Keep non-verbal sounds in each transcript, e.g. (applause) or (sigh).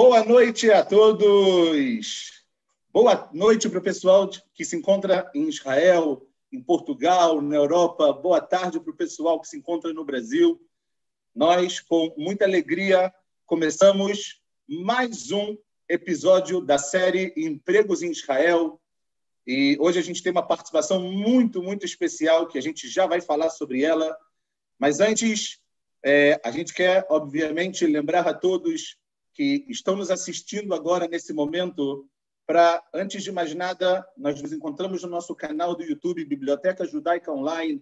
Boa noite a todos. Boa noite para o pessoal que se encontra em Israel, em Portugal, na Europa. Boa tarde para o pessoal que se encontra no Brasil. Nós, com muita alegria, começamos mais um episódio da série Empregos em Israel. E hoje a gente tem uma participação muito, muito especial, que a gente já vai falar sobre ela. Mas antes, é, a gente quer, obviamente, lembrar a todos que estão nos assistindo agora, nesse momento, para, antes de mais nada, nós nos encontramos no nosso canal do YouTube, Biblioteca Judaica Online.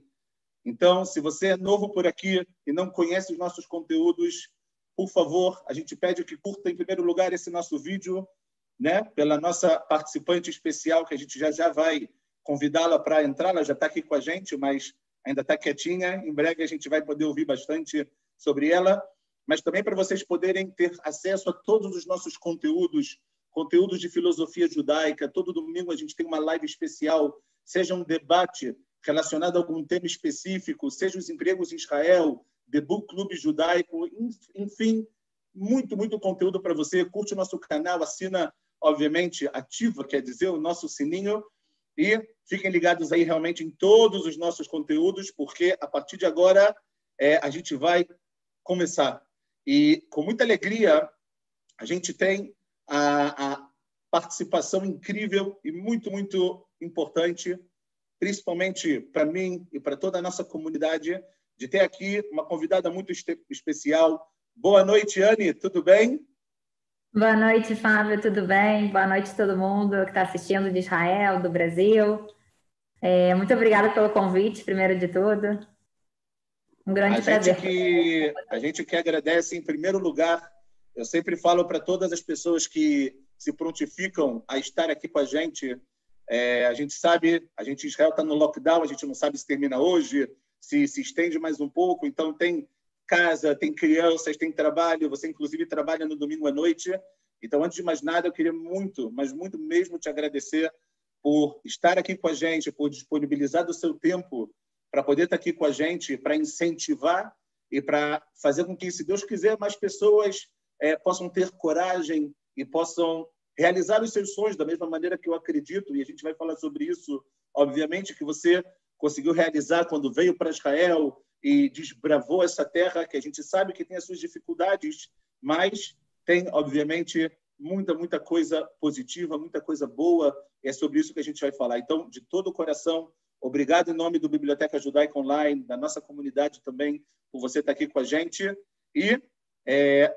Então, se você é novo por aqui e não conhece os nossos conteúdos, por favor, a gente pede que curta, em primeiro lugar, esse nosso vídeo, né? pela nossa participante especial, que a gente já, já vai convidá-la para entrar, ela já está aqui com a gente, mas ainda está quietinha. Em breve a gente vai poder ouvir bastante sobre ela, mas também para vocês poderem ter acesso a todos os nossos conteúdos conteúdos de filosofia judaica. Todo domingo a gente tem uma live especial, seja um debate relacionado a algum tema específico, seja os empregos em Israel, The Book Club Judaico, enfim, muito, muito conteúdo para você. Curte o nosso canal, assina, obviamente, ativa, quer dizer, o nosso sininho. E fiquem ligados aí realmente em todos os nossos conteúdos, porque a partir de agora é, a gente vai começar. E com muita alegria, a gente tem a, a participação incrível e muito, muito importante, principalmente para mim e para toda a nossa comunidade, de ter aqui uma convidada muito especial. Boa noite, Anne, tudo bem? Boa noite, Fábio, tudo bem? Boa noite a todo mundo que está assistindo de Israel, do Brasil. É, muito obrigada pelo convite, primeiro de tudo. Um grande a prazer. Gente que, a gente que agradece, em primeiro lugar, eu sempre falo para todas as pessoas que se prontificam a estar aqui com a gente. É, a gente sabe, a gente Israel está no lockdown, a gente não sabe se termina hoje, se se estende mais um pouco. Então tem casa, tem crianças, tem trabalho. Você inclusive trabalha no domingo à noite. Então antes de mais nada, eu queria muito, mas muito mesmo te agradecer por estar aqui com a gente, por disponibilizar do seu tempo para poder estar aqui com a gente, para incentivar e para fazer com que, se Deus quiser, mais pessoas é, possam ter coragem e possam realizar os seus sonhos da mesma maneira que eu acredito, e a gente vai falar sobre isso, obviamente, que você conseguiu realizar quando veio para Israel e desbravou essa terra, que a gente sabe que tem as suas dificuldades, mas tem, obviamente, muita, muita coisa positiva, muita coisa boa, e é sobre isso que a gente vai falar. Então, de todo o coração, obrigado em nome do Biblioteca Judaica Online, da nossa comunidade também, por você estar aqui com a gente. E é,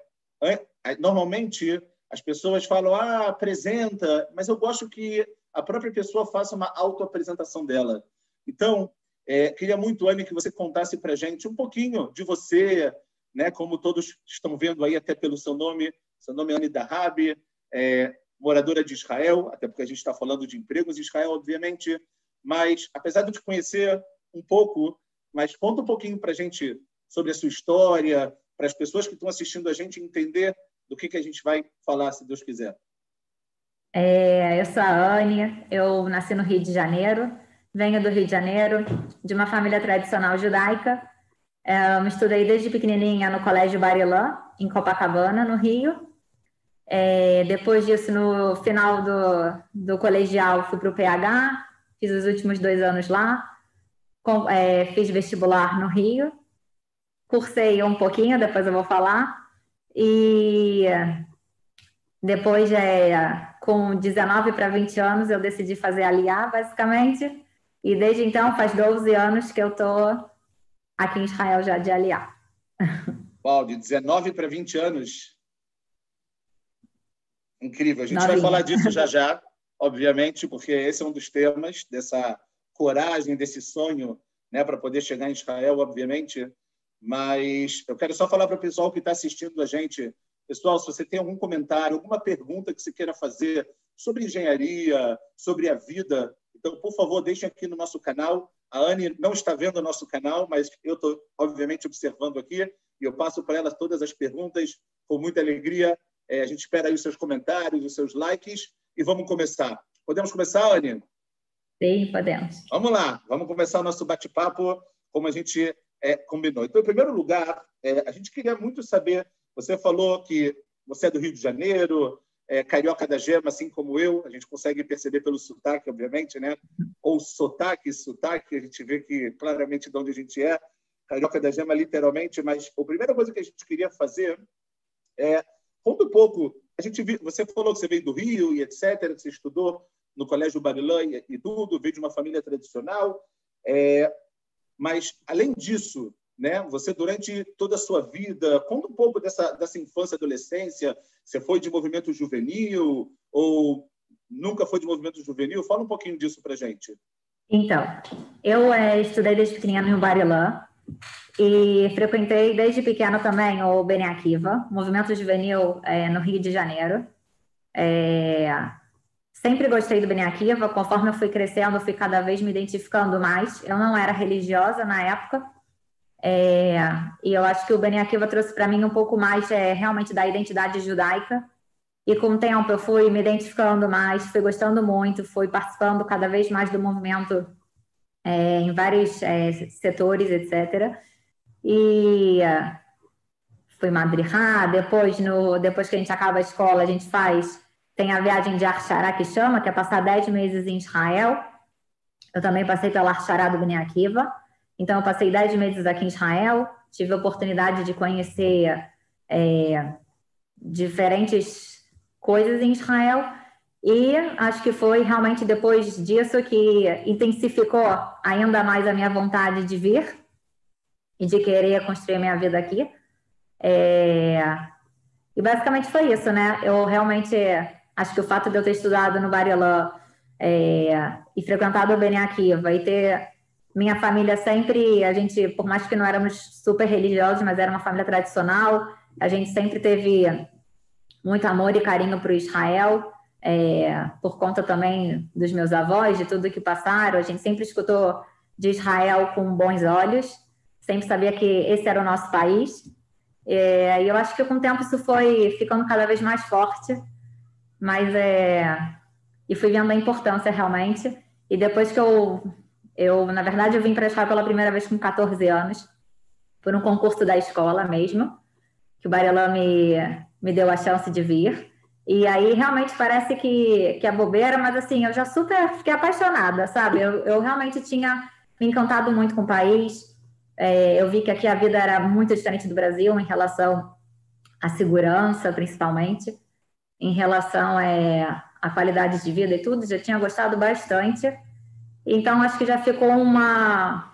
Normalmente, as pessoas falam, ah, apresenta, mas eu gosto que a própria pessoa faça uma autoapresentação dela. Então, é, queria muito, Anne, que você contasse para a gente um pouquinho de você, né? como todos estão vendo aí, até pelo seu nome, seu nome é Anne Dahabi, é, moradora de Israel, até porque a gente está falando de empregos em Israel, obviamente, mas apesar de te conhecer um pouco, mas conta um pouquinho para a gente sobre a sua história, para as pessoas que estão assistindo a gente entender do que, que a gente vai falar, se Deus quiser. É, eu sou a Anne, eu nasci no Rio de Janeiro, venho do Rio de Janeiro, de uma família tradicional judaica. É, eu estudei desde pequenininha no Colégio Barilã, em Copacabana, no Rio. É, depois disso, no final do, do colegial, fui para o PH, fiz os últimos dois anos lá, com, é, fiz vestibular no Rio cursei um pouquinho, depois eu vou falar. E depois, é, com 19 para 20 anos, eu decidi fazer aliar, basicamente. E desde então, faz 12 anos que eu estou aqui em Israel já de aliar. (laughs) Uau, de 19 para 20 anos. Incrível. A gente Novinha. vai falar disso já já, obviamente, porque esse é um dos temas dessa coragem, desse sonho, né, para poder chegar em Israel, obviamente. Mas eu quero só falar para o pessoal que está assistindo a gente. Pessoal, se você tem algum comentário, alguma pergunta que você queira fazer sobre engenharia, sobre a vida, então, por favor, deixem aqui no nosso canal. A Anne não está vendo o nosso canal, mas eu estou, obviamente, observando aqui e eu passo para ela todas as perguntas com muita alegria. É, a gente espera aí os seus comentários, os seus likes e vamos começar. Podemos começar, Anne? Sim, podemos. Vamos lá, vamos começar o nosso bate-papo como a gente é, combinou. Então, em primeiro lugar, é, a gente queria muito saber. Você falou que você é do Rio de Janeiro, é, carioca da gema, assim como eu, a gente consegue perceber pelo sotaque, obviamente, né? Ou sotaque, sotaque, a gente vê que claramente de onde a gente é, carioca da gema, literalmente. Mas a primeira coisa que a gente queria fazer é conta um pouco. A gente viu, você falou que você veio do Rio e etc, que você estudou no Colégio Barilã e, e tudo, veio de uma família tradicional. É, mas além disso, né? Você durante toda a sua vida, conta um pouco dessa dessa infância, adolescência. Você foi de movimento juvenil ou nunca foi de movimento juvenil? Fala um pouquinho disso para gente. Então, eu é, estudei desde pequenininha no Barilã e frequentei desde pequena também o Bene Akiva, movimento juvenil é, no Rio de Janeiro. É, sempre gostei do Bene Akiva, conforme eu fui crescendo, fui cada vez me identificando mais. Eu não era religiosa na época, é, e eu acho que o Beni Akiva trouxe para mim um pouco mais é, realmente da identidade judaica. E com o tempo eu fui me identificando mais, fui gostando muito, fui participando cada vez mais do movimento é, em vários é, setores, etc. E uh, fui madrihá, depois, no, depois que a gente acaba a escola, a gente faz, tem a viagem de Arshara que chama, que é passar 10 meses em Israel. Eu também passei pela Arshara do Beni Akiva. Então, eu passei dez meses aqui em Israel, tive a oportunidade de conhecer é, diferentes coisas em Israel, e acho que foi realmente depois disso que intensificou ainda mais a minha vontade de vir e de querer construir minha vida aqui. É... E basicamente foi isso, né? Eu realmente acho que o fato de eu ter estudado no Barilã é... e frequentado o Beni Akiva e ter minha família sempre, a gente, por mais que não éramos super religiosos, mas era uma família tradicional, a gente sempre teve muito amor e carinho para o Israel, é, por conta também dos meus avós, de tudo que passaram, a gente sempre escutou de Israel com bons olhos, sempre sabia que esse era o nosso país, é, e eu acho que com o tempo isso foi ficando cada vez mais forte, mas é, e fui vendo a importância realmente, e depois que eu eu, na verdade, eu vim para a pela primeira vez com 14 anos, por um concurso da escola mesmo, que o Barilã me, me deu a chance de vir. E aí realmente parece que, que é bobeira, mas assim, eu já super fiquei apaixonada, sabe? Eu, eu realmente tinha me encantado muito com o país. É, eu vi que aqui a vida era muito diferente do Brasil em relação à segurança, principalmente, em relação é, à qualidade de vida e tudo. Já tinha gostado bastante. Então, acho que já ficou uma,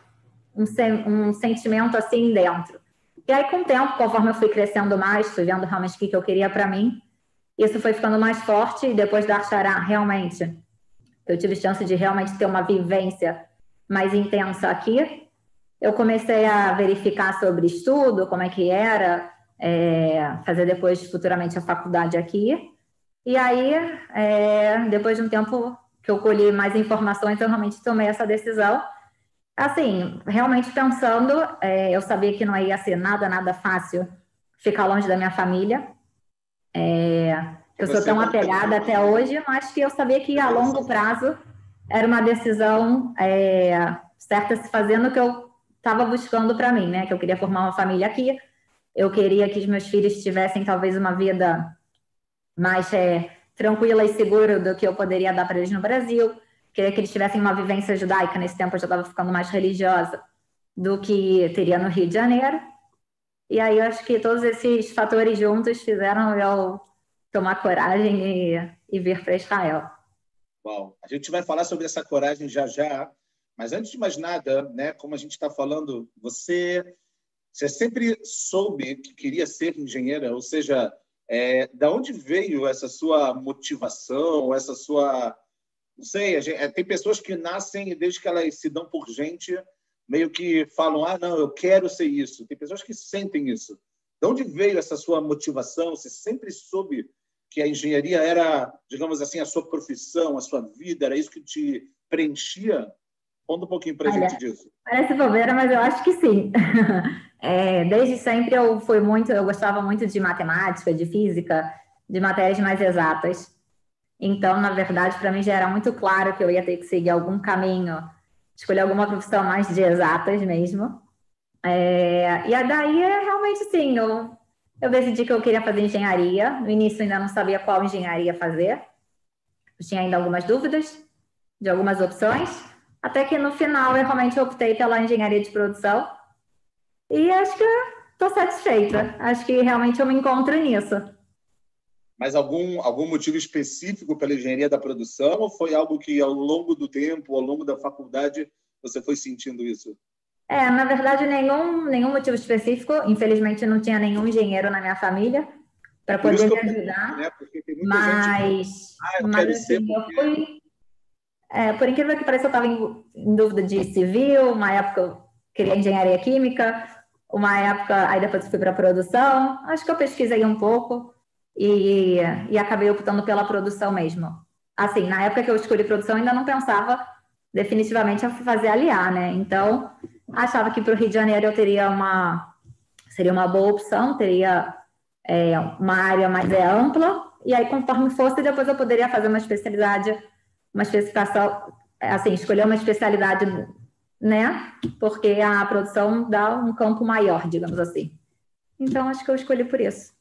um, um sentimento assim dentro. E aí, com o tempo, conforme eu fui crescendo mais, fui vendo realmente o que, eu queria para mim, isso foi ficando mais forte. E depois da Achará, realmente, eu tive chance de realmente ter uma vivência mais intensa aqui. Eu comecei a verificar sobre estudo, como é que era, é, fazer depois, futuramente, a faculdade aqui. E aí, é, depois de um tempo, que eu colhi mais informações, eu realmente tomei essa decisão. Assim, realmente pensando, é, eu sabia que não ia ser nada, nada fácil ficar longe da minha família. É, eu sou tão apegada até hoje, mas que eu sabia que a longo prazo era uma decisão é, certa se fazendo que eu estava buscando para mim, né? Que eu queria formar uma família aqui, eu queria que os meus filhos tivessem talvez uma vida mais é, tranquila e segura do que eu poderia dar para eles no Brasil. Queria que eles tivessem uma vivência judaica. Nesse tempo eu já estava ficando mais religiosa do que teria no Rio de Janeiro. E aí eu acho que todos esses fatores juntos fizeram eu tomar coragem e, e vir para Israel. Bom, a gente vai falar sobre essa coragem já já, mas antes de mais nada, né, como a gente está falando, você, você sempre soube que queria ser engenheira, ou seja, é, da onde veio essa sua motivação, essa sua. Não sei, gente, é, tem pessoas que nascem e desde que elas se dão por gente, meio que falam: ah, não, eu quero ser isso. Tem pessoas que sentem isso. De onde veio essa sua motivação? Você sempre soube que a engenharia era, digamos assim, a sua profissão, a sua vida, era isso que te preenchia? Conta um pouquinho para a gente disso. Parece bobeira, mas eu acho que sim. (laughs) É, desde sempre eu fui muito, eu gostava muito de matemática, de física, de matérias mais exatas. Então, na verdade, para mim já era muito claro que eu ia ter que seguir algum caminho, escolher alguma profissão mais de exatas mesmo. É, e daí é realmente sim, eu eu decidi que eu queria fazer engenharia. No início ainda não sabia qual engenharia fazer. Eu tinha ainda algumas dúvidas de algumas opções, até que no final eu realmente optei pela engenharia de produção. E acho que estou satisfeita. Acho que realmente eu me encontro nisso. Mas algum, algum motivo específico pela engenharia da produção ou foi algo que ao longo do tempo, ao longo da faculdade, você foi sentindo isso? É, na verdade, nenhum, nenhum motivo específico. Infelizmente, não tinha nenhum engenheiro na minha família para poder me ajudar. Né? Mas, gente... ah, eu, mas assim, eu fui. É, por incrível que pareça, eu estava em, em, dúvida de civil, uma época eu queria engenharia química, uma época, aí depois fui para produção. Acho que eu pesquisei um pouco e, e acabei optando pela produção mesmo. Assim, na época que eu escolhi produção, ainda não pensava definitivamente a fazer aliar, né? Então, achava que para o Rio de Janeiro eu teria uma seria uma boa opção, teria é, uma área mais ampla, e aí conforme fosse, depois eu poderia fazer uma especialidade, uma especificação, assim, escolher uma especialidade, né? Porque a produção dá um campo maior, digamos assim. Então, acho que eu escolhi por isso.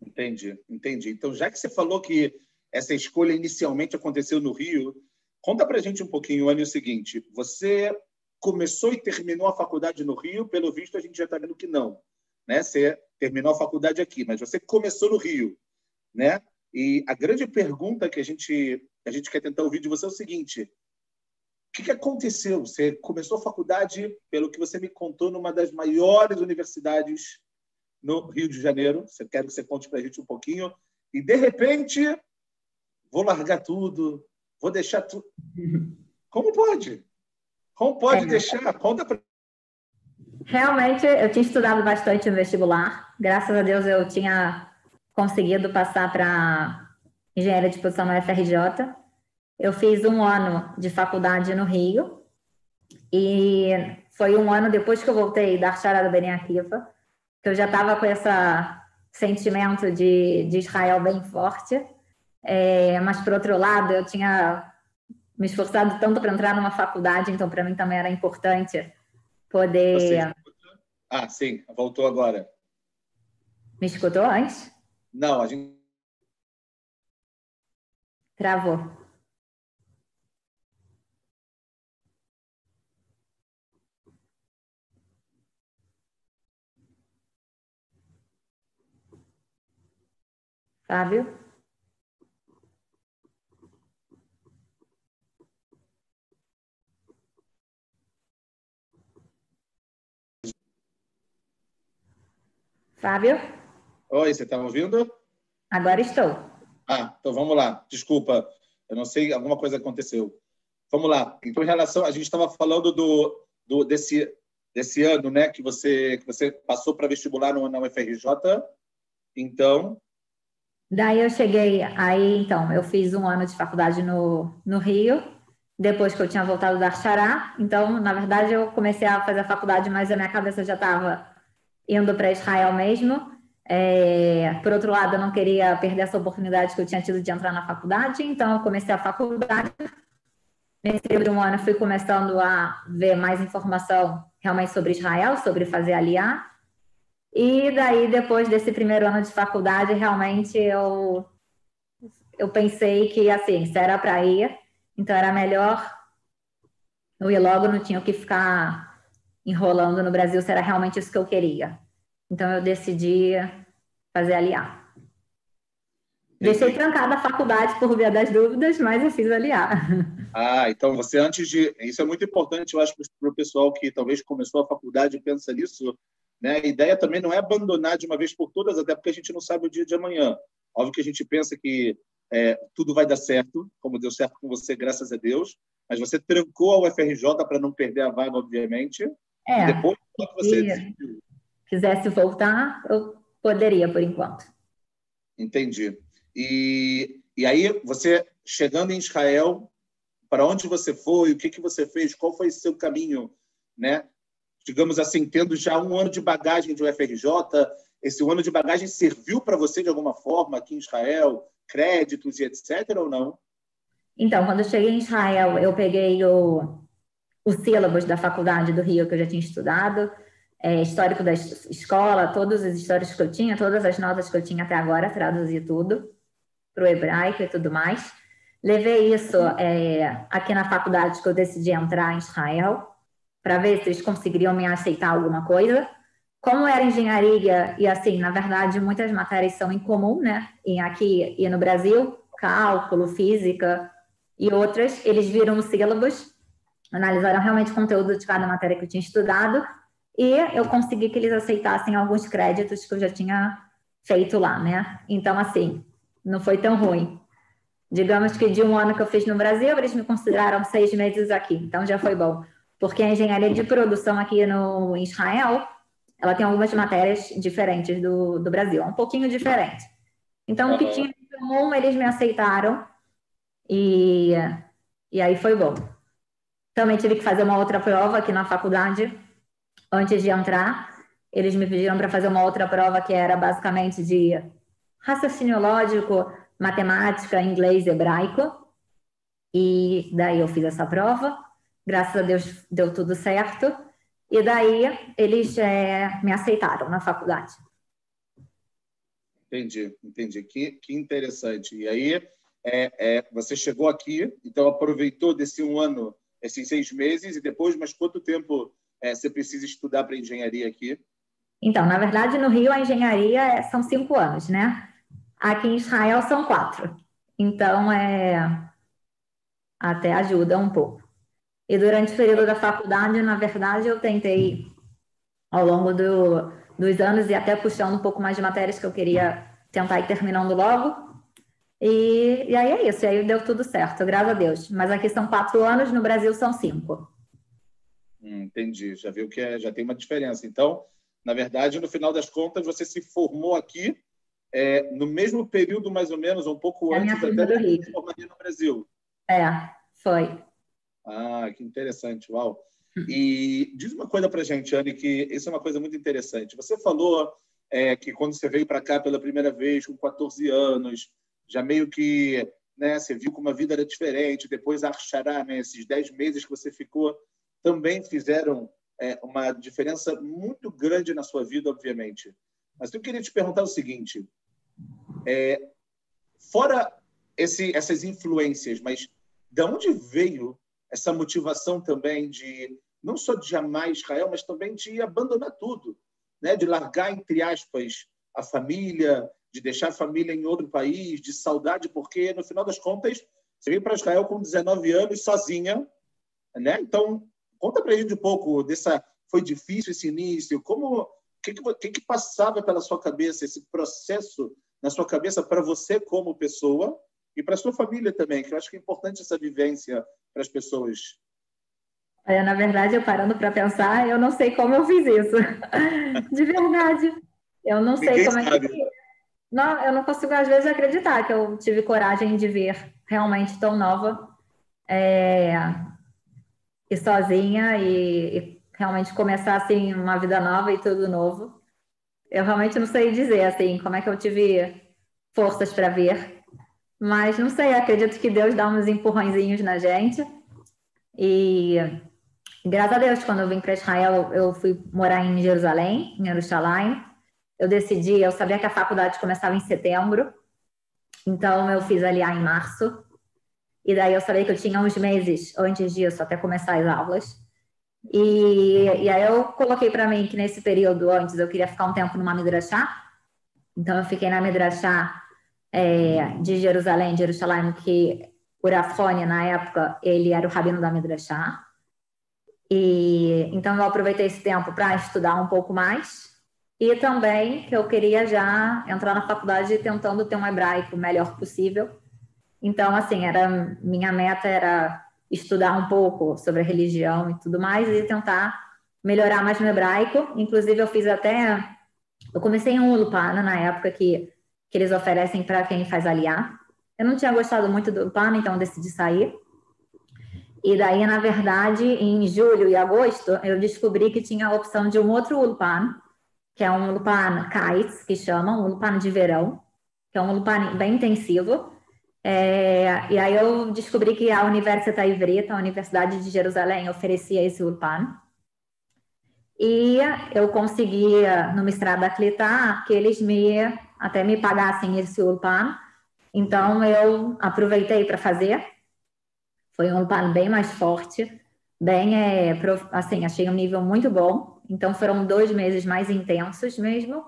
Entendi, entendi. Então, já que você falou que essa escolha inicialmente aconteceu no Rio, conta para gente um pouquinho, Anny, o seguinte: você começou e terminou a faculdade no Rio, pelo visto a gente já está vendo que não, né? Você terminou a faculdade aqui, mas você começou no Rio, né? E a grande pergunta que a gente a gente quer tentar ouvir de você é o seguinte: o que, que aconteceu? Você começou a faculdade, pelo que você me contou, numa das maiores universidades no Rio de Janeiro. Você quero que você conte para a gente um pouquinho. E de repente, vou largar tudo, vou deixar tudo. Como pode? Como pode é. deixar? Conta para Realmente, eu tinha estudado bastante no vestibular. Graças a Deus, eu tinha conseguido passar para engenharia de produção na UFRJ. Eu fiz um ano de faculdade no Rio. E foi um ano depois que eu voltei da Archara do Beni Akiva que eu já estava com esse sentimento de, de Israel bem forte, é, mas, por outro lado, eu tinha me esforçado tanto para entrar numa faculdade, então para mim também era importante poder. Ah, sim, voltou agora. Me escutou antes? Não, a gente. Travou. Fábio? Fábio? Oi, você está ouvindo? Agora estou. Ah, então vamos lá. Desculpa, eu não sei, alguma coisa aconteceu. Vamos lá. Então, em relação, a gente estava falando do, do, desse, desse ano, né, que você que você passou para vestibular no, na UFRJ. Então, Daí eu cheguei, aí então, eu fiz um ano de faculdade no, no Rio, depois que eu tinha voltado da Arxará. Então, na verdade, eu comecei a fazer a faculdade, mas a minha cabeça já estava indo para Israel mesmo. É, por outro lado, eu não queria perder essa oportunidade que eu tinha tido de entrar na faculdade, então eu comecei a faculdade. Nesse período de um ano, fui começando a ver mais informação realmente sobre Israel, sobre fazer aliar. E daí, depois desse primeiro ano de faculdade, realmente eu, eu pensei que, assim, se era para ir, então era melhor eu ir logo, não tinha que ficar enrolando no Brasil, se era realmente isso que eu queria. Então, eu decidi fazer aliar. Deixei trancada a faculdade por via das dúvidas, mas eu fiz aliar. (laughs) Ah, então você antes de. Isso é muito importante, eu acho, para o pessoal que talvez começou a faculdade e pensa nisso. Né? A ideia também não é abandonar de uma vez por todas, até porque a gente não sabe o dia de amanhã. Óbvio que a gente pensa que é, tudo vai dar certo, como deu certo com você, graças a Deus, mas você trancou a UFRJ para não perder a vaga, obviamente. É, depois que você decidiu. Quisesse voltar, eu poderia, por enquanto. Entendi. E, e aí, você chegando em Israel, para onde você foi, o que, que você fez, qual foi o seu caminho, né? digamos assim, tendo já um ano de bagagem de UFRJ, esse ano de bagagem serviu para você de alguma forma aqui em Israel, créditos e etc. ou não? Então, quando eu cheguei em Israel, eu peguei o, o sílabus da faculdade do Rio que eu já tinha estudado. É, histórico da escola, todos os históricos que eu tinha, todas as notas que eu tinha até agora, traduzi tudo para o hebraico e tudo mais. Levei isso é, aqui na faculdade que eu decidi entrar em Israel, para ver se eles conseguiriam me aceitar alguma coisa. Como era engenharia, e assim, na verdade, muitas matérias são em comum, né? E aqui e no Brasil, cálculo, física e outras, eles viram os sílabos, analisaram realmente o conteúdo de cada matéria que eu tinha estudado, e eu consegui que eles aceitassem alguns créditos que eu já tinha feito lá, né? Então, assim, não foi tão ruim. Digamos que de um ano que eu fiz no Brasil, eles me consideraram seis meses aqui, então já foi bom. Porque a engenharia de produção aqui no Israel, ela tem algumas matérias diferentes do, do Brasil, um pouquinho diferente. Então, o que tinha em comum, eles me aceitaram e, e aí foi bom. Também tive que fazer uma outra prova aqui na faculdade antes de entrar. Eles me pediram para fazer uma outra prova que era basicamente de raciocínio lógico, matemática, inglês, hebraico. E daí eu fiz essa prova. Graças a Deus deu tudo certo. E daí eles é, me aceitaram na faculdade. Entendi, entendi. Que, que interessante. E aí, é, é, você chegou aqui, então aproveitou desse um ano, esses seis meses, e depois, mas quanto tempo é, você precisa estudar para engenharia aqui? Então, na verdade, no Rio a engenharia é, são cinco anos, né? Aqui em Israel são quatro. Então, é até ajuda um pouco. E durante o período da faculdade, na verdade, eu tentei, ao longo do, dos anos, e até puxando um pouco mais de matérias que eu queria tentar ir terminando logo. E, e aí é isso, e aí deu tudo certo, graças a Deus. Mas aqui são quatro anos, no Brasil são cinco. Hum, entendi, já viu que é, já tem uma diferença. Então, na verdade, no final das contas, você se formou aqui é, no mesmo período, mais ou menos, um pouco é antes até da formaria no Brasil. É, foi. Ah, que interessante, uau. E diz uma coisa para gente, Anne, que isso é uma coisa muito interessante. Você falou é, que quando você veio para cá pela primeira vez, com 14 anos, já meio que né, você viu como a vida era diferente, depois a Arxará, né, esses 10 meses que você ficou, também fizeram é, uma diferença muito grande na sua vida, obviamente. Mas eu queria te perguntar o seguinte: é, fora esse, essas influências, mas de onde veio essa motivação também de não só de amar Israel, mas também de abandonar tudo, né? De largar entre aspas a família, de deixar a família em outro país, de saudade, porque no final das contas você veio para Israel com 19 anos sozinha, né? Então conta para a gente um pouco dessa foi difícil esse início, como que, que, que passava pela sua cabeça, esse processo na sua cabeça para você como pessoa e para sua família também, que eu acho que é importante essa vivência para as pessoas. É, na verdade, eu parando para pensar, eu não sei como eu fiz isso. (laughs) De verdade. Eu não sei Ninguém como é sabe. que. Não, eu não consigo, às vezes, acreditar que eu tive coragem de ver realmente tão nova é, e sozinha e, e realmente começar assim uma vida nova e tudo novo. Eu realmente não sei dizer assim como é que eu tive forças para ver, mas não sei, acredito que Deus dá uns empurrõezinhos na gente. E graças a Deus, quando eu vim para Israel, eu fui morar em Jerusalém, em Jerusalém. Eu decidi, eu sabia que a faculdade começava em setembro, então eu fiz ali em março. E daí eu sabia que eu tinha uns meses antes disso, até começar as aulas. E, e aí eu coloquei para mim que nesse período antes eu queria ficar um tempo numa Midrashá. Então eu fiquei na Midrashá é, de Jerusalém, de Jerusalém, que o Rafone, na época, ele era o rabino da Midrashá. E então eu aproveitei esse tempo para estudar um pouco mais. E também que eu queria já entrar na faculdade tentando ter um hebraico melhor possível. Então, assim, era minha meta era estudar um pouco sobre a religião e tudo mais e tentar melhorar mais no hebraico. Inclusive, eu fiz até. Eu comecei em um Ulupana na época que, que eles oferecem para quem faz aliar. Eu não tinha gostado muito do Ulupana, então decidi sair. E daí, na verdade, em julho e agosto, eu descobri que tinha a opção de um outro Ulpan, que é um Ulpan Kites, que chamam, um Ulpan de verão, que é um Ulpan bem intensivo, é, e aí eu descobri que a Universitat Ivrita, a Universidade de Jerusalém, oferecia esse Ulpan. E eu conseguia, no mestrado da Clitar, que eles me até me pagassem esse ulpan. Então, eu aproveitei para fazer. Foi um ulpan bem mais forte, bem, é, assim, achei um nível muito bom. Então, foram dois meses mais intensos mesmo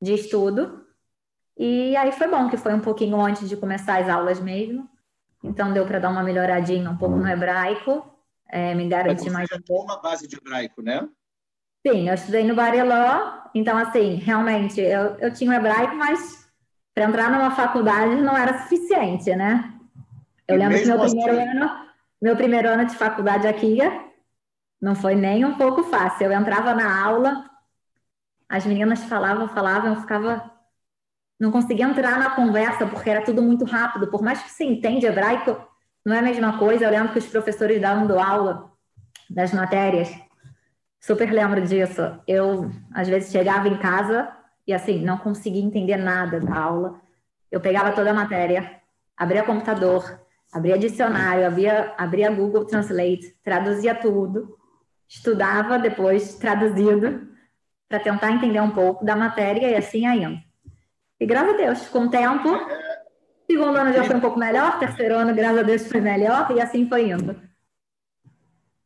de estudo. E aí foi bom, que foi um pouquinho antes de começar as aulas mesmo. Então, deu para dar uma melhoradinha um pouco no hebraico, é, me garantir mais um pouco. uma base de hebraico, né? Sim, eu estudei no Bareló, então, assim, realmente, eu, eu tinha o hebraico, mas para entrar numa faculdade não era suficiente, né? Eu e lembro que meu assim... primeiro, ano, meu primeiro ano de faculdade aqui não foi nem um pouco fácil. Eu entrava na aula, as meninas falavam, falavam, eu ficava. Não conseguia entrar na conversa porque era tudo muito rápido. Por mais que você entende hebraico, não é a mesma coisa. Eu lembro que os professores davam aula das matérias Super lembro disso. Eu, às vezes, chegava em casa e, assim, não conseguia entender nada da aula. Eu pegava toda a matéria, abria computador, abria dicionário, abria, abria Google Translate, traduzia tudo, estudava depois traduzido para tentar entender um pouco da matéria e assim ainda. E graças a Deus, com o tempo, segundo ano já foi um pouco melhor, terceiro ano, graças a Deus, foi melhor e assim foi indo.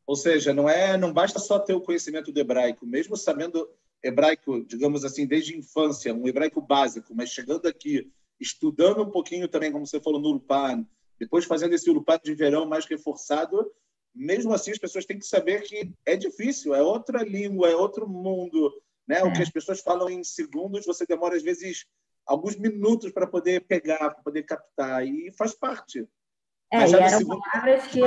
Ou seja, não é, não basta só ter o conhecimento do hebraico, mesmo sabendo hebraico, digamos assim, desde a infância, um hebraico básico, mas chegando aqui, estudando um pouquinho também, como você falou, no Ulpan, depois fazendo esse Ulpan de verão mais reforçado, mesmo assim as pessoas têm que saber que é difícil, é outra língua, é outro mundo, né? É. O que as pessoas falam em segundos, você demora às vezes alguns minutos para poder pegar, para poder captar, e faz parte. É, Mas e eram segundo... palavras que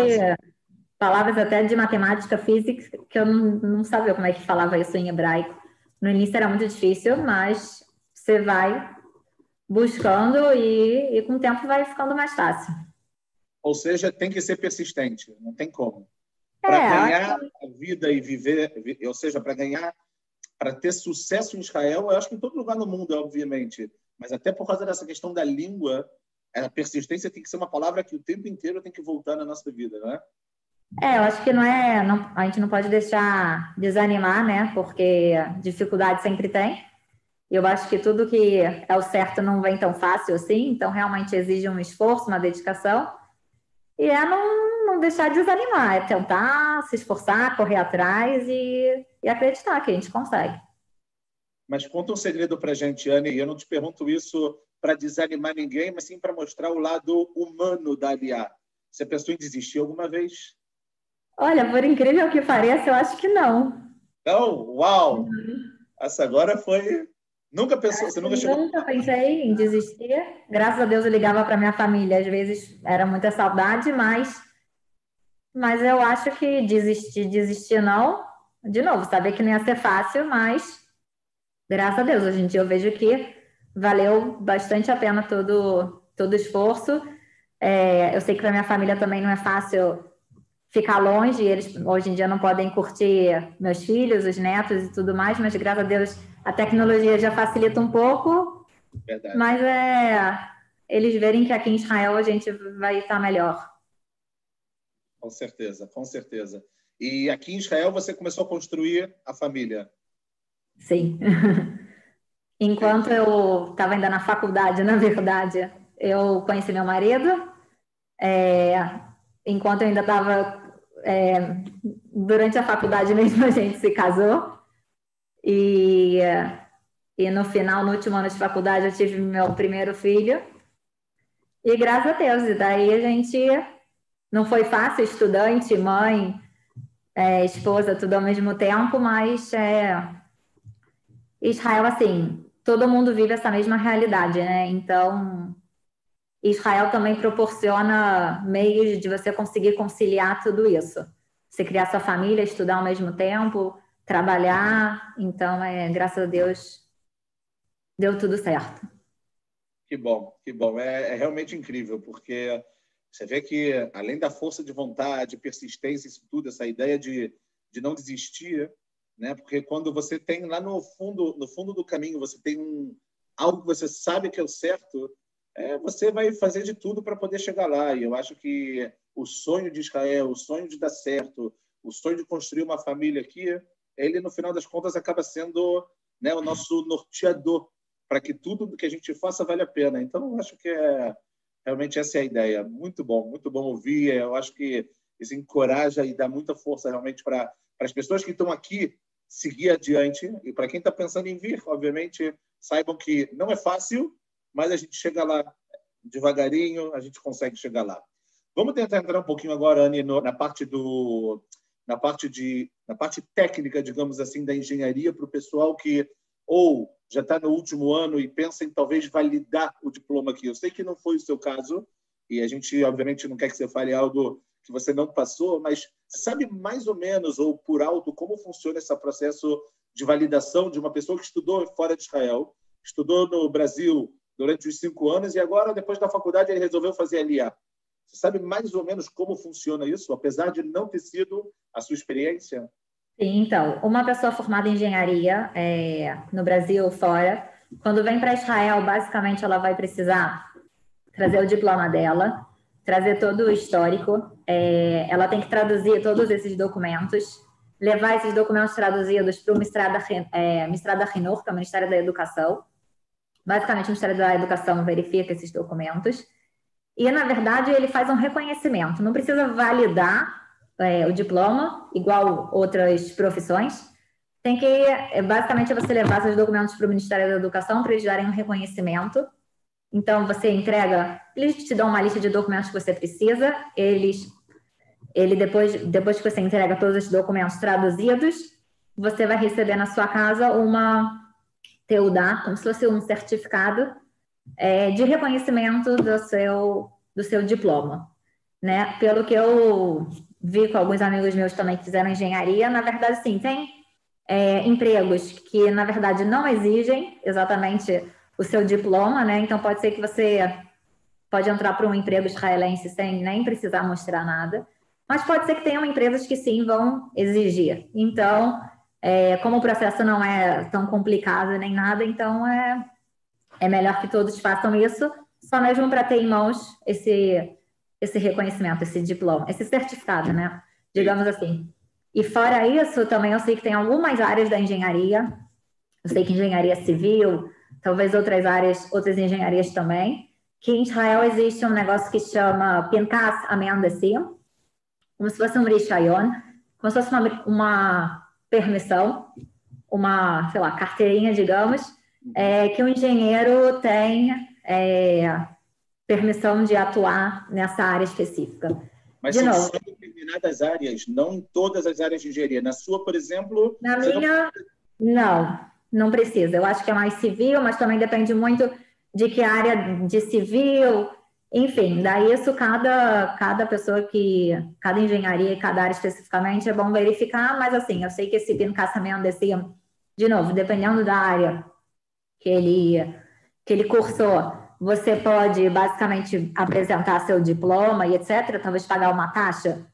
palavras até de matemática, física, que eu não, não sabia como é que falava isso em hebraico. No início era muito difícil, mas você vai buscando e, e com o tempo vai ficando mais fácil. Ou seja, tem que ser persistente, não tem como. Para é, ganhar a vida e viver, ou seja, para ganhar, para ter sucesso em Israel, eu acho que em todo lugar no mundo, obviamente, mas até por causa dessa questão da língua, a persistência tem que ser uma palavra que o tempo inteiro tem que voltar na nossa vida, não é? Eu acho que não é. Não, a gente não pode deixar desanimar, né? Porque dificuldade sempre tem. Eu acho que tudo que é o certo não vem tão fácil assim, então realmente exige um esforço, uma dedicação. E é não, não deixar de desanimar, é tentar se esforçar, correr atrás e, e acreditar que a gente consegue. Mas conta um segredo para a gente, Anne. Eu não te pergunto isso para desanimar ninguém, mas sim para mostrar o lado humano da Aliá. Você pensou em desistir alguma vez? Olha, por incrível que pareça, eu acho que não. Não? Uau! Uhum. Essa agora foi. Nunca pensou, você nunca chegou. Nunca pensei em desistir. Graças a Deus eu ligava para minha família. Às vezes era muita saudade, mas. Mas eu acho que desistir, desistir não. De novo, saber que não ia ser fácil, mas graças a Deus, hoje em dia eu vejo que valeu bastante a pena todo, todo o esforço. É, eu sei que para minha família também não é fácil ficar longe, eles hoje em dia não podem curtir meus filhos, os netos e tudo mais, mas graças a Deus a tecnologia já facilita um pouco. Verdade. Mas é eles verem que aqui em Israel a gente vai estar melhor. Com certeza, com certeza. E aqui em Israel você começou a construir a família? Sim. (laughs) Enquanto eu estava ainda na faculdade, (laughs) na verdade, eu conheci meu marido. É, enquanto eu ainda estava é, durante a faculdade (laughs) mesmo a gente se casou e, e no final, no último ano de faculdade, eu tive meu primeiro filho e graças a Deus, e daí a gente não foi fácil, estudante, mãe, é, esposa, tudo ao mesmo tempo, mas é, Israel, assim, todo mundo vive essa mesma realidade, né? Então, Israel também proporciona meios de você conseguir conciliar tudo isso. Você criar sua família, estudar ao mesmo tempo, trabalhar. Então, é, graças a Deus, deu tudo certo. Que bom, que bom. É, é realmente incrível, porque você vê que, além da força de vontade, persistência, isso tudo, essa ideia de, de não desistir, né? Porque quando você tem lá no fundo, no fundo do caminho, você tem um, algo que você sabe que é o certo, é, você vai fazer de tudo para poder chegar lá. E eu acho que o sonho de Israel, o sonho de dar certo, o sonho de construir uma família aqui, ele, no final das contas, acaba sendo né, o nosso norteador para que tudo que a gente faça vale a pena. Então, eu acho que é realmente essa é a ideia. Muito bom, muito bom ouvir. Eu acho que isso encoraja e dá muita força realmente para as pessoas que estão aqui seguir adiante. E para quem está pensando em vir, obviamente, saibam que não é fácil, mas a gente chega lá devagarinho, a gente consegue chegar lá. Vamos tentar entrar um pouquinho agora, Anne, na parte do na parte de na parte técnica, digamos assim, da engenharia para o pessoal que ou já está no último ano e pensa em talvez validar o diploma aqui. Eu sei que não foi o seu caso e a gente obviamente não quer que você fale algo que você não passou, mas sabe mais ou menos ou por alto como funciona esse processo de validação de uma pessoa que estudou fora de Israel, estudou no Brasil durante os cinco anos e agora depois da faculdade ele resolveu fazer LIA. Você sabe mais ou menos como funciona isso, apesar de não ter sido a sua experiência? Sim, então, uma pessoa formada em engenharia é, no Brasil ou fora, quando vem para Israel, basicamente ela vai precisar trazer o diploma dela, trazer todo o histórico, é, ela tem que traduzir todos esses documentos, levar esses documentos traduzidos para o Mistrada, é, Mistrada Rinur, que é o Ministério da Educação. Basicamente, o Ministério da Educação verifica esses documentos e, na verdade, ele faz um reconhecimento. Não precisa validar é, o diploma, igual outras profissões. Tem que, é, basicamente, você levar seus documentos para o Ministério da Educação para eles darem um reconhecimento. Então, você entrega, eles te dão uma lista de documentos que você precisa, eles, ele depois, depois que você entrega todos os documentos traduzidos, você vai receber na sua casa uma TEUDA, como se fosse um certificado é, de reconhecimento do seu, do seu diploma. Né? Pelo que eu vi com alguns amigos meus também que fizeram engenharia, na verdade, sim, tem é, empregos que, na verdade, não exigem exatamente o seu diploma, né? Então, pode ser que você pode entrar para um emprego israelense sem nem precisar mostrar nada, mas pode ser que tenham empresas que sim vão exigir. Então, é, como o processo não é tão complicado nem nada, então é, é melhor que todos façam isso, só mesmo para ter em mãos esse, esse reconhecimento, esse diploma, esse certificado, né? Digamos assim. E fora isso, também eu sei que tem algumas áreas da engenharia, eu sei que engenharia civil, talvez outras áreas, outras engenharias também, que em Israel existe um negócio que chama Pinkas Ameandesim, como se fosse um Rishayon, como se fosse uma, uma permissão, uma, sei lá, carteirinha, digamos, é, que o engenheiro tem é, permissão de atuar nessa área específica. Mas de são novo, determinadas áreas, não em todas as áreas de engenharia. Na sua, por exemplo... Na minha, não... não, não precisa. Eu acho que é mais civil, mas também depende muito de que área de civil, enfim, daí isso cada, cada pessoa que, cada engenharia e cada área especificamente é bom verificar, mas assim, eu sei que esse encaixamento desse, de novo, dependendo da área que ele, que ele cursou, você pode basicamente apresentar seu diploma e etc., talvez pagar uma taxa,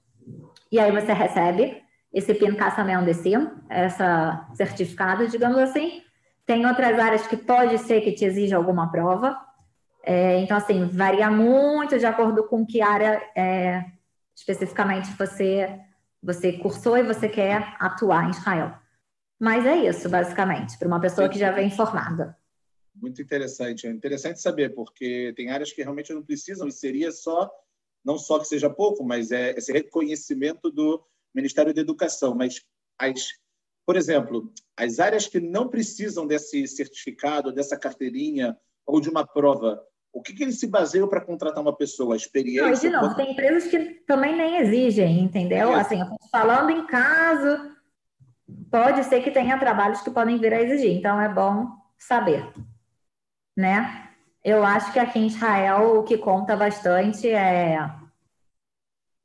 e aí você recebe esse PIN caçamento desse, essa certificado, digamos assim. Tem outras áreas que pode ser que te exija alguma prova. É, então, assim, varia muito de acordo com que área é, especificamente você, você cursou e você quer atuar em Israel. Mas é isso, basicamente, para uma pessoa que já vem formada. Muito interessante. É interessante saber, porque tem áreas que realmente não precisam, e seria só, não só que seja pouco, mas é esse reconhecimento do Ministério da Educação. Mas, as, por exemplo, as áreas que não precisam desse certificado, dessa carteirinha ou de uma prova, o que, que eles se baseiam para contratar uma pessoa? A experiência? Não, não, tem empresas que também nem exigem, entendeu? É. Assim, falando em caso, pode ser que tenha trabalhos que podem vir a exigir, então é bom saber né? Eu acho que aqui em Israel o que conta bastante é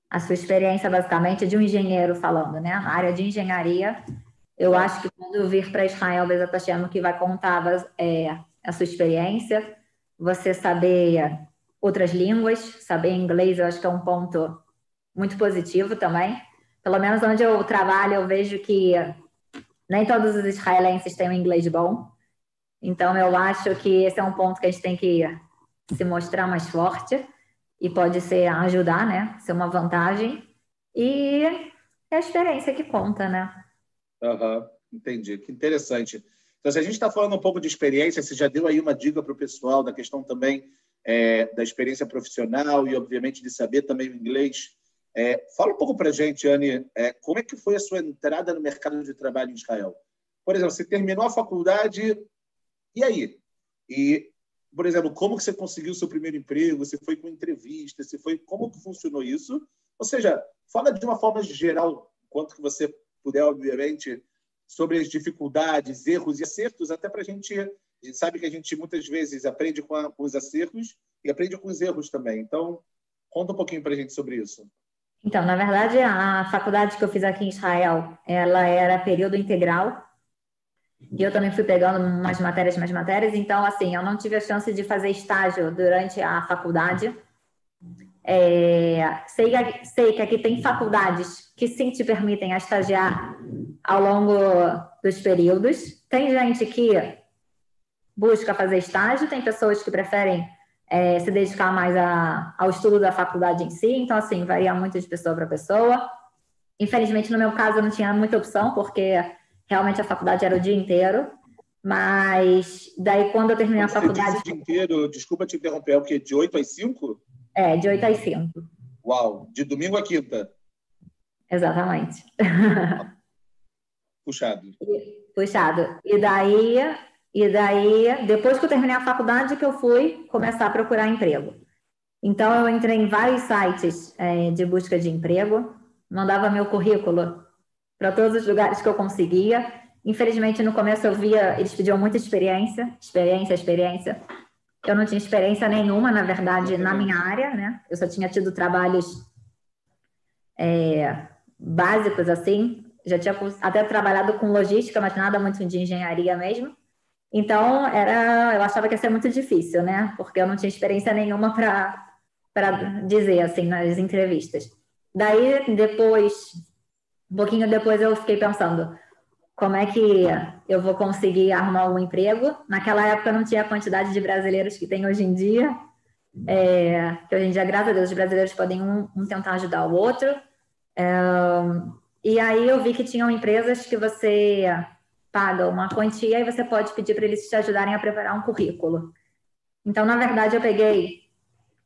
a sua experiência, basicamente, de um engenheiro falando, né? Na área de engenharia, eu acho que quando eu vir para Israel, Bezat Hashem, que vai contar é a sua experiência, você saber outras línguas, saber inglês, eu acho que é um ponto muito positivo também. Pelo menos onde eu trabalho, eu vejo que nem todos os israelenses têm um inglês bom. Então, eu acho que esse é um ponto que a gente tem que se mostrar mais forte e pode ser ajudar, né? Ser uma vantagem. E é a experiência que conta, né? Uhum, entendi, que interessante. Então, se a gente está falando um pouco de experiência, você já deu aí uma dica para o pessoal da questão também é, da experiência profissional e, obviamente, de saber também o inglês. É, fala um pouco para a gente, Anne, é, como é que foi a sua entrada no mercado de trabalho em Israel? Por exemplo, você terminou a faculdade, e aí? E, por exemplo, como que você conseguiu o seu primeiro emprego? Você foi com entrevista? Você foi como que funcionou isso? Ou seja, fala de uma forma geral, quanto que você puder, obviamente, sobre as dificuldades, erros e acertos, até para a gente. A gente sabe que a gente muitas vezes aprende com, a, com os acertos e aprende com os erros também. Então, conta um pouquinho para a gente sobre isso. Então, na verdade, a faculdade que eu fiz aqui em Israel, ela era período integral. E eu também fui pegando umas matérias, mais matérias. Então, assim, eu não tive a chance de fazer estágio durante a faculdade. É, sei, sei que aqui tem faculdades que sim te permitem estagiar ao longo dos períodos. Tem gente que busca fazer estágio, tem pessoas que preferem é, se dedicar mais a, ao estudo da faculdade em si. Então, assim, varia muito de pessoa para pessoa. Infelizmente, no meu caso, eu não tinha muita opção, porque realmente a faculdade era o dia inteiro. Mas daí, quando eu terminei a faculdade. o dia inteiro, desculpa te interromper, é o quê? De 8 às 5? É, de 8 às 5. Uau, de domingo a quinta. Exatamente. Puxado. Puxado. E daí, e daí, depois que eu terminei a faculdade, que eu fui começar a procurar emprego. Então, eu entrei em vários sites é, de busca de emprego, mandava meu currículo para todos os lugares que eu conseguia. Infelizmente, no começo eu via, eles pediam muita experiência, experiência, experiência. Eu não tinha experiência nenhuma, na verdade, na minha área, né? Eu só tinha tido trabalhos é, básicos, assim. Já tinha até trabalhado com logística, mas nada muito de engenharia mesmo. Então, era, eu achava que ia ser muito difícil, né? Porque eu não tinha experiência nenhuma para dizer, assim, nas entrevistas. Daí, depois, um pouquinho depois, eu fiquei pensando, como é que eu vou conseguir arrumar um emprego. Naquela época não tinha a quantidade de brasileiros que tem hoje em dia. É, que hoje em dia, graças a Deus, os brasileiros podem um, um tentar ajudar o outro. É, e aí eu vi que tinham empresas que você paga uma quantia e você pode pedir para eles te ajudarem a preparar um currículo. Então, na verdade, eu peguei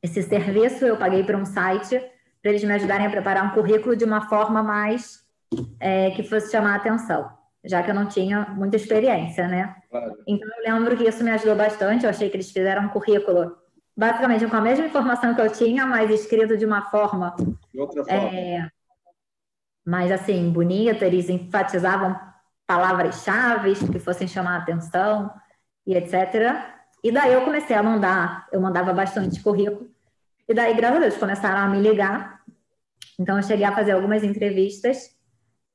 esse serviço, eu paguei para um site para eles me ajudarem a preparar um currículo de uma forma mais é, que fosse chamar a atenção já que eu não tinha muita experiência, né? Claro. Então eu lembro que isso me ajudou bastante. Eu achei que eles fizeram um currículo basicamente com a mesma informação que eu tinha, mas escrito de uma forma, de outra forma. É, mais assim bonita. Eles enfatizavam palavras-chave que fossem chamar a atenção e etc. E daí eu comecei a mandar, eu mandava bastante currículo. E daí, graças a Deus, começaram a me ligar. Então eu cheguei a fazer algumas entrevistas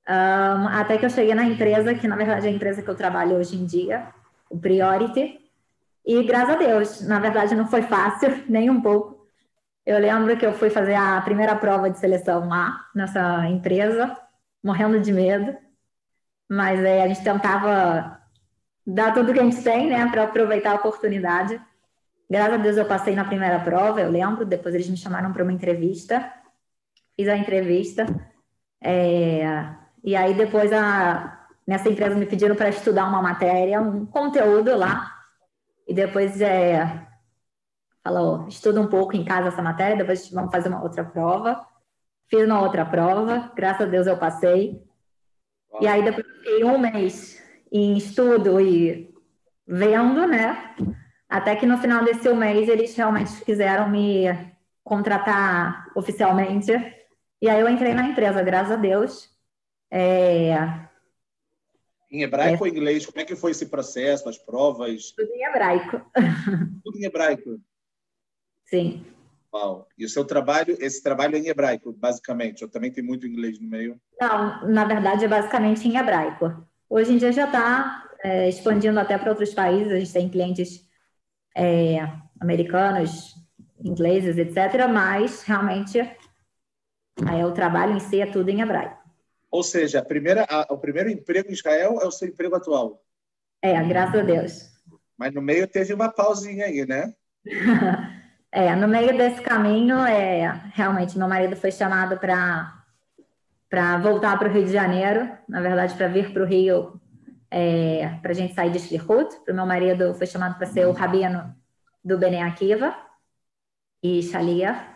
um, até que eu cheguei na empresa, que na verdade é a empresa que eu trabalho hoje em dia, o Priority. E graças a Deus, na verdade não foi fácil, (laughs) nem um pouco. Eu lembro que eu fui fazer a primeira prova de seleção lá, nessa empresa, morrendo de medo. Mas é, a gente tentava dar tudo que a gente tem, né, para aproveitar a oportunidade. Graças a Deus eu passei na primeira prova, eu lembro. Depois eles me chamaram para uma entrevista. Fiz a entrevista. É, e aí depois a, nessa empresa me pediram para estudar uma matéria, um conteúdo lá. E depois é, falou, estuda um pouco em casa essa matéria, depois vamos fazer uma outra prova. Fiz uma outra prova, graças a Deus eu passei. Uau. E aí depois fiquei um mês em estudo e vendo, né? Até que no final desse um mês eles realmente quiseram me contratar oficialmente. E aí eu entrei na empresa, graças a Deus. É... Em hebraico é... ou inglês? Como é que foi esse processo, as provas? Tudo em hebraico. (laughs) Tudo em hebraico? Sim. Uau. E o seu trabalho, esse trabalho é em hebraico, basicamente? Ou também tem muito inglês no meio? Não, na verdade é basicamente em hebraico. Hoje em dia já está é, expandindo até para outros países. A gente tem clientes é, americanos, ingleses, etc. Mas realmente aí, o trabalho em si é tudo em hebraico. Ou seja, a primeira, a, o primeiro emprego em Israel é o seu emprego atual. É, graças a Deus. Mas no meio teve uma pausinha aí, né? (laughs) é, no meio desse caminho, é, realmente, meu marido foi chamado para para voltar para o Rio de Janeiro, na verdade, para vir para o Rio, é, para a gente sair de Shlihut. O meu marido foi chamado para ser o rabino do Bene Akiva e Shalia.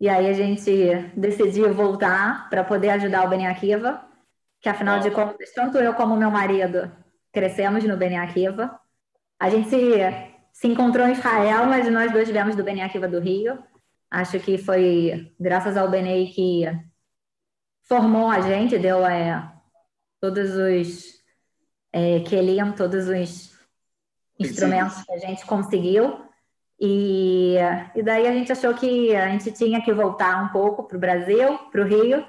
E aí a gente decidiu voltar para poder ajudar o Bene Akiva, que afinal de contas, tanto eu como meu marido crescemos no Bene Akiva. A gente se, se encontrou em Israel, mas nós dois viemos do Bene Akiva do Rio. Acho que foi graças ao Benei que formou a gente, deu é, todos os é, Kelim, todos os instrumentos que a gente conseguiu. E, e daí a gente achou que a gente tinha que voltar um pouco para o Brasil, para o Rio,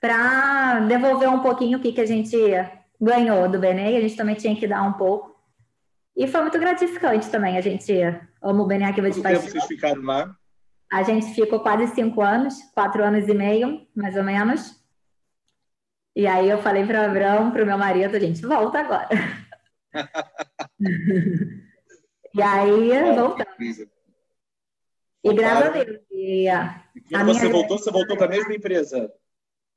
para devolver um pouquinho o que, que a gente ganhou do Benê, a gente também tinha que dar um pouco. E foi muito gratificante também, a gente ama o Benê aqui de paixão. Vocês ficaram lá? A gente ficou quase cinco anos, quatro anos e meio, mais ou menos. E aí eu falei para o Abraão, para o meu marido, a gente volta agora. (laughs) (laughs) e aí voltamos. E graças a Deus. E, a, e quando você minha... voltou, você voltou para a mesma empresa?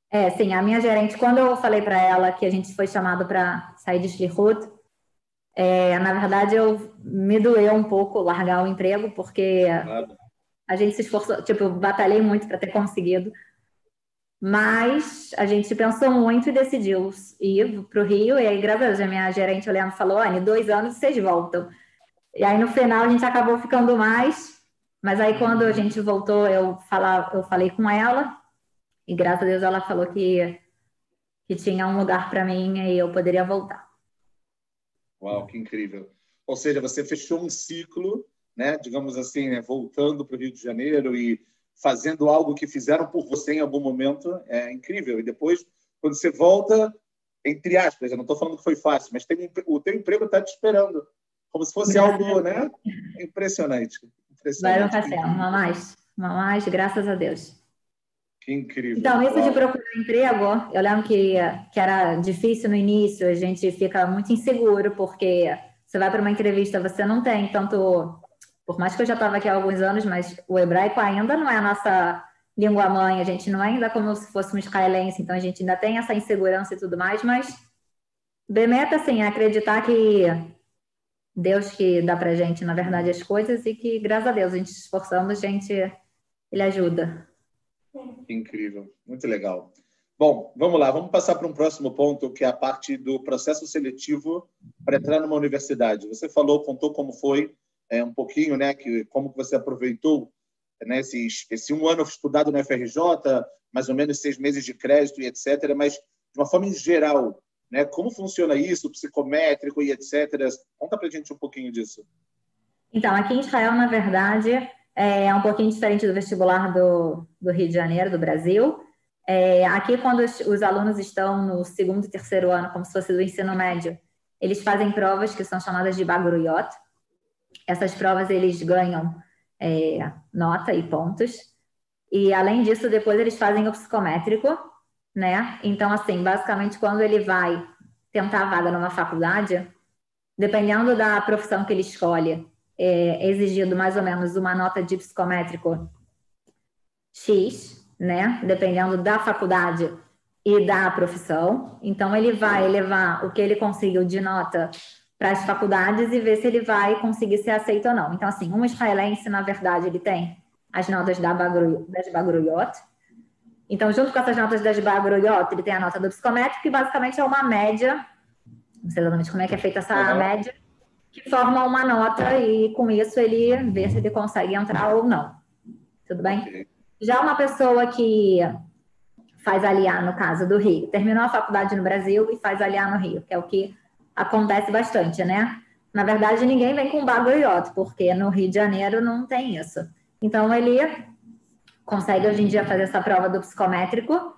É, sim, a minha gerente, quando eu falei para ela que a gente foi chamado para sair de Schlierhut, é, na verdade eu me doeu um pouco largar o emprego, porque claro. a gente se esforçou, tipo, eu batalhei muito para ter conseguido. Mas a gente pensou muito e decidiu ir para o Rio. E aí, graças a Deus, a minha gerente olhando falou: Anne, dois anos vocês voltam. E aí, no final, a gente acabou ficando mais. Mas aí, quando a gente voltou, eu, falar, eu falei com ela. E graças a Deus, ela falou que, que tinha um lugar para mim e eu poderia voltar. Uau, que incrível. Ou seja, você fechou um ciclo, né, digamos assim, né, voltando para o Rio de Janeiro e fazendo algo que fizeram por você em algum momento, é incrível. E depois, quando você volta, entre aspas, eu não estou falando que foi fácil, mas tem, o teu emprego está te esperando, como se fosse algo, né? Impressionante. impressionante. Vai não fazer, uma mais, uma mais, graças a Deus. Que incrível. Então, isso de procurar emprego, eu lembro que, que era difícil no início, a gente fica muito inseguro, porque você vai para uma entrevista, você não tem tanto por mais que eu já estava aqui há alguns anos, mas o hebraico ainda não é a nossa língua mãe, a gente não é ainda como se fosse um israelense, então a gente ainda tem essa insegurança e tudo mais, mas Bemeta, assim, é acreditar que Deus que dá pra gente, na verdade, as coisas e que, graças a Deus, a gente se esforçando, a gente, ele ajuda. Incrível, muito legal. Bom, vamos lá, vamos passar para um próximo ponto, que é a parte do processo seletivo para entrar numa universidade. Você falou, contou como foi é, um pouquinho, né, que como você aproveitou né, esse, esse um ano estudado na FRJ, mais ou menos seis meses de crédito e etc. Mas de uma forma em geral, né, como funciona isso, psicométrico e etc. Conta para gente um pouquinho disso. Então, aqui em Israel, na verdade, é um pouquinho diferente do vestibular do, do Rio de Janeiro, do Brasil. É, aqui, quando os, os, alunos estão no segundo e terceiro ano, como se fosse do ensino médio, eles fazem provas que são chamadas de Bagruyot, essas provas eles ganham é, nota e pontos. E além disso, depois eles fazem o psicométrico, né? Então, assim, basicamente, quando ele vai tentar a vaga numa faculdade, dependendo da profissão que ele escolhe, é exigido mais ou menos uma nota de psicométrico X, né? Dependendo da faculdade e da profissão. Então, ele vai levar o que ele conseguiu de nota para as faculdades e ver se ele vai conseguir ser aceito ou não. Então, assim, um israelense, na verdade, ele tem as notas da Bagruyot. Então, junto com essas notas das Bagruyot, ele tem a nota do psicométrico, que basicamente é uma média, não sei exatamente como é que é feita essa uhum. média, que forma uma nota e com isso ele vê se ele consegue entrar ou não. Tudo bem? Já uma pessoa que faz aliar, no caso do Rio, terminou a faculdade no Brasil e faz aliar no Rio, que é o que acontece bastante, né? Na verdade, ninguém vem com bagulhoto, porque no Rio de Janeiro não tem isso. Então, ele consegue hoje em dia fazer essa prova do psicométrico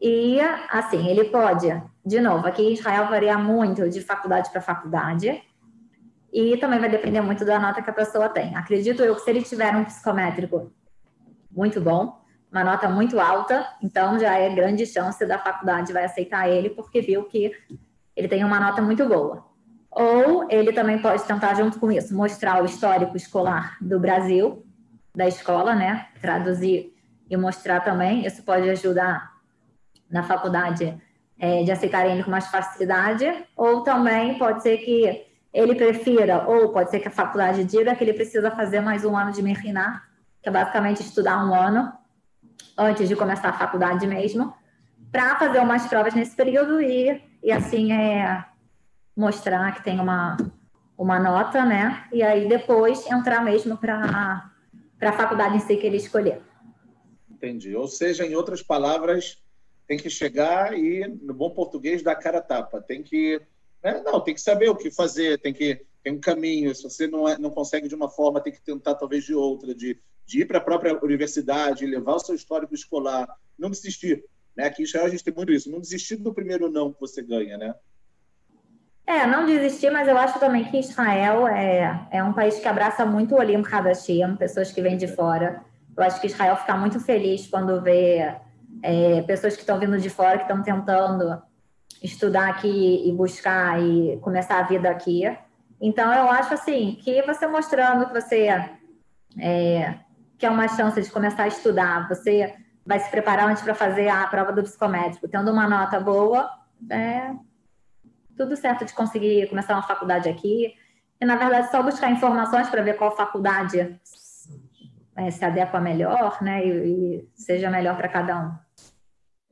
e, assim, ele pode, de novo, aqui em Israel varia muito de faculdade para faculdade e também vai depender muito da nota que a pessoa tem. Acredito eu que se ele tiver um psicométrico muito bom, uma nota muito alta, então já é grande chance da faculdade vai aceitar ele, porque viu que ele tem uma nota muito boa. Ou ele também pode tentar, junto com isso, mostrar o histórico escolar do Brasil, da escola, né? Traduzir e mostrar também. Isso pode ajudar na faculdade é, de aceitarem ele com mais facilidade, ou também pode ser que ele prefira, ou pode ser que a faculdade diga que ele precisa fazer mais um ano de Merriná, que é basicamente estudar um ano antes de começar a faculdade mesmo, para fazer umas provas nesse período e, e assim é, mostrar que tem uma, uma nota, né? E aí depois entrar mesmo para a faculdade em si que ele escolher. Entendi. Ou seja, em outras palavras, tem que chegar e, no bom português, dar cara a tapa. Tem que. Né? Não, tem que saber o que fazer, tem que. Tem um caminho. Se você não, é, não consegue de uma forma, tem que tentar talvez de outra, de, de ir para a própria universidade, levar o seu histórico escolar, não desistir. Né? Aqui em Israel a gente tem muito isso, não desistir do primeiro não que você ganha, né? É, não desistir, mas eu acho também que Israel é, é um país que abraça muito o Olim Hadashim, pessoas que vêm de fora. Eu acho que Israel fica muito feliz quando vê é, pessoas que estão vindo de fora, que estão tentando estudar aqui e buscar e começar a vida aqui. Então, eu acho assim, que você mostrando que você é, quer uma chance de começar a estudar, você vai se preparar antes para fazer a prova do psicométrico, tendo uma nota boa, é tudo certo de conseguir começar uma faculdade aqui. E, na verdade, só buscar informações para ver qual faculdade é, se adequa melhor, né? E, e seja melhor para cada um.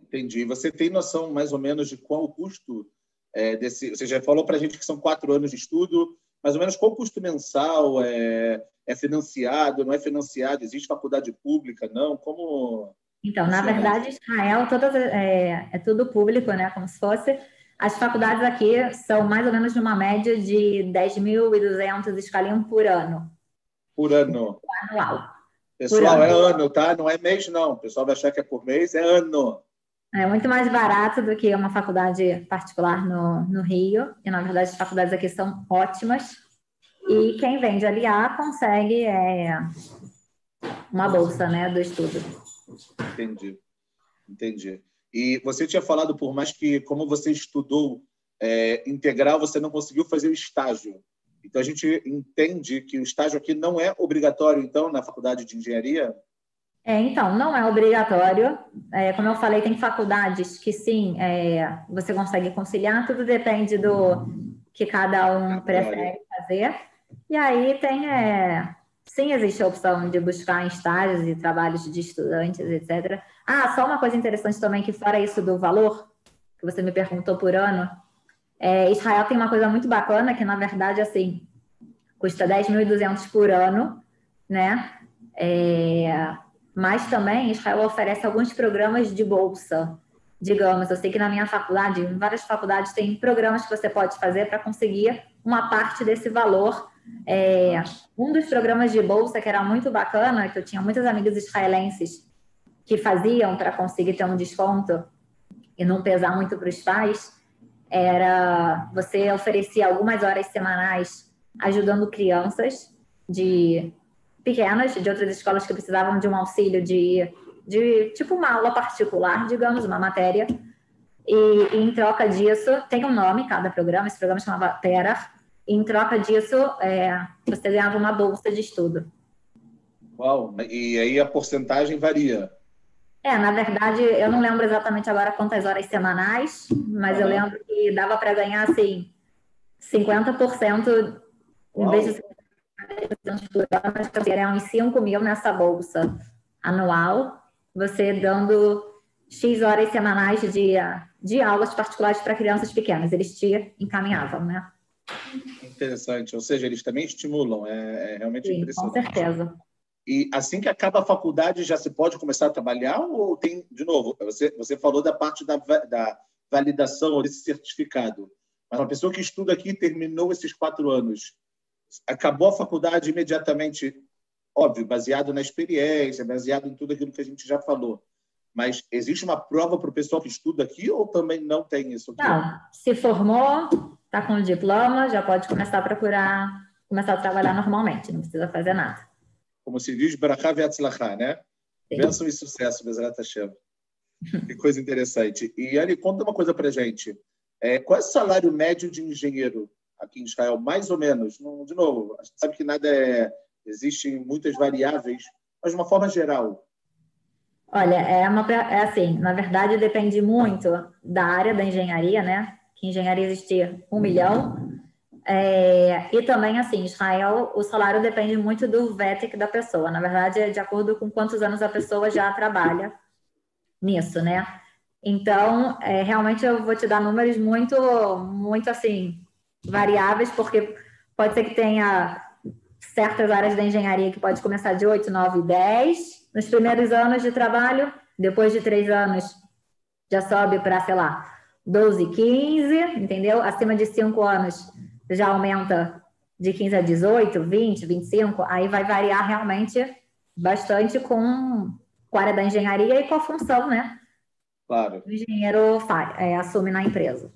Entendi. Você tem noção, mais ou menos, de qual o custo é, desse... Você já falou para a gente que são quatro anos de estudo, mais ou menos qual o custo mensal é, é financiado, não é financiado? Existe faculdade pública, não? Como então, na verdade, Israel todas, é, é tudo público, né? Como se fosse. As faculdades aqui são mais ou menos numa média de 10.200 escalinhos por ano. Por ano. Anual. Pessoal, ano. é ano, tá? Não é mês, não. O pessoal vai achar que é por mês, é ano. É muito mais barato do que uma faculdade particular no, no Rio. E, na verdade, as faculdades aqui são ótimas. E quem vem de aliar consegue é, uma bolsa né, do estudo. Entendi. Entendi. E você tinha falado, por mais que, como você estudou é, integral, você não conseguiu fazer o estágio. Então, a gente entende que o estágio aqui não é obrigatório, então, na faculdade de engenharia? É, então, não é obrigatório. É, como eu falei, tem faculdades que sim, é, você consegue conciliar, tudo depende do que cada um prefere fazer. E aí tem é, sim existe a opção de buscar em estágios e trabalhos de estudantes, etc. Ah, só uma coisa interessante também, que fora isso do valor, que você me perguntou por ano, é, Israel tem uma coisa muito bacana, que na verdade, assim, custa 10.200 por ano, né? É, mas também Israel oferece alguns programas de bolsa. Digamos, eu sei que na minha faculdade, em várias faculdades, tem programas que você pode fazer para conseguir uma parte desse valor é, um dos programas de bolsa que era muito bacana, que eu tinha muitas amigas israelenses que faziam para conseguir ter um desconto e não pesar muito para os pais, era você oferecia algumas horas semanais ajudando crianças de pequenas de outras escolas que precisavam de um auxílio de, de tipo uma aula particular, digamos, uma matéria. E, e em troca disso, tem um nome cada programa, esse programa chamava Terra, em troca disso, é, você ganhava uma bolsa de estudo. Uau! E aí a porcentagem varia? É, na verdade, eu não lembro exatamente agora quantas horas semanais, mas eu lembro que dava para ganhar, assim, 50% em vez de 50% por ano, seriam uns 5 mil nessa bolsa anual, você dando X horas semanais de, de aulas particulares para crianças pequenas. Eles te encaminhavam, né? Interessante. Ou seja, eles também estimulam. É, é realmente Sim, impressionante. Com certeza. E assim que acaba a faculdade, já se pode começar a trabalhar? Ou tem, de novo, você, você falou da parte da, da validação desse certificado. Mas uma pessoa que estuda aqui terminou esses quatro anos, acabou a faculdade imediatamente, óbvio, baseado na experiência, baseado em tudo aquilo que a gente já falou. Mas existe uma prova para o pessoal que estuda aqui ou também não tem isso? Aqui? Não, se formou, está com o diploma, já pode começar a procurar, começar a trabalhar normalmente, não precisa fazer nada. Como se diz, Barakav Yatzlachá, né? Bênção e sucesso, Bezerra Hashem. Que coisa interessante. E, Ali, conta uma coisa para gente. É, qual é o salário médio de engenheiro aqui em Israel? Mais ou menos. Não, de novo, a gente sabe que nada é... Existem muitas variáveis, mas de uma forma geral. Olha, é, uma, é assim, na verdade depende muito da área da engenharia, né? Engenharia existir um milhão. É, e também, assim, Israel, o salário depende muito do VETEC da pessoa. Na verdade, é de acordo com quantos anos a pessoa já trabalha nisso, né? Então, é, realmente eu vou te dar números muito, muito assim, variáveis, porque pode ser que tenha certas áreas da engenharia que pode começar de 8, 9, 10, nos primeiros anos de trabalho, depois de três anos já sobe para, sei lá, 12, 15, entendeu? Acima de cinco anos já aumenta de 15 a 18, 20, 25, aí vai variar realmente bastante com, com a área da engenharia e com a função, né? Claro. O engenheiro faz, é, assume na empresa.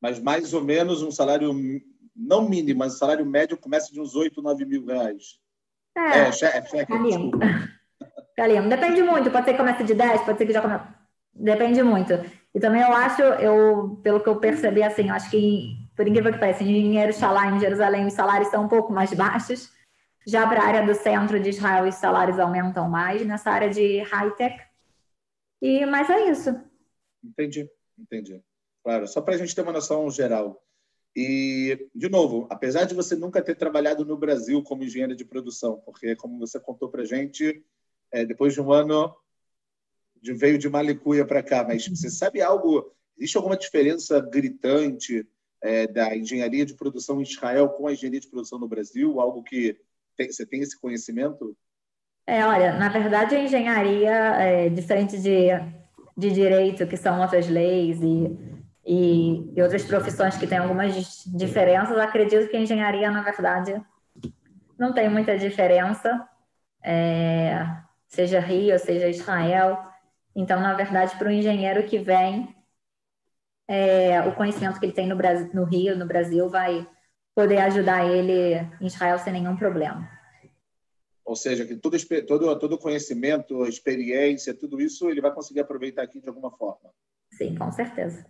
Mas mais ou menos um salário, não mínimo, mas um salário médio começa de uns 8, 9 mil reais. É, é, chefe, é, Galinha, depende muito, pode ser que comece de 10, pode ser que já comece. Depende muito. E também eu acho, eu, pelo que eu percebi, assim, eu acho que, por incrível que pareça, engenheiros lá em Jerusalém, os salários são um pouco mais baixos. Já para a área do centro de Israel, os salários aumentam mais, nessa área de high-tech. E, mas é isso. Entendi, entendi. Claro, só para a gente ter uma noção geral. E, de novo, apesar de você nunca ter trabalhado no Brasil como engenheiro de produção, porque, como você contou para a gente, é, depois de um ano de, veio de Malicuia para cá, mas você sabe algo? Existe alguma diferença gritante é, da engenharia de produção em Israel com a engenharia de produção no Brasil? Algo que tem, você tem esse conhecimento? É, olha, na verdade a engenharia é diferente de, de direito, que são outras leis e, e, e outras profissões que têm algumas diferenças, acredito que a engenharia, na verdade, não tem muita diferença. É, seja Rio, seja Israel. Então, na verdade, para o engenheiro que vem, é, o conhecimento que ele tem no, Brasil, no Rio, no Brasil, vai poder ajudar ele em Israel sem nenhum problema. Ou seja, que todo, todo, todo conhecimento, experiência, tudo isso ele vai conseguir aproveitar aqui de alguma forma. Sim, com certeza.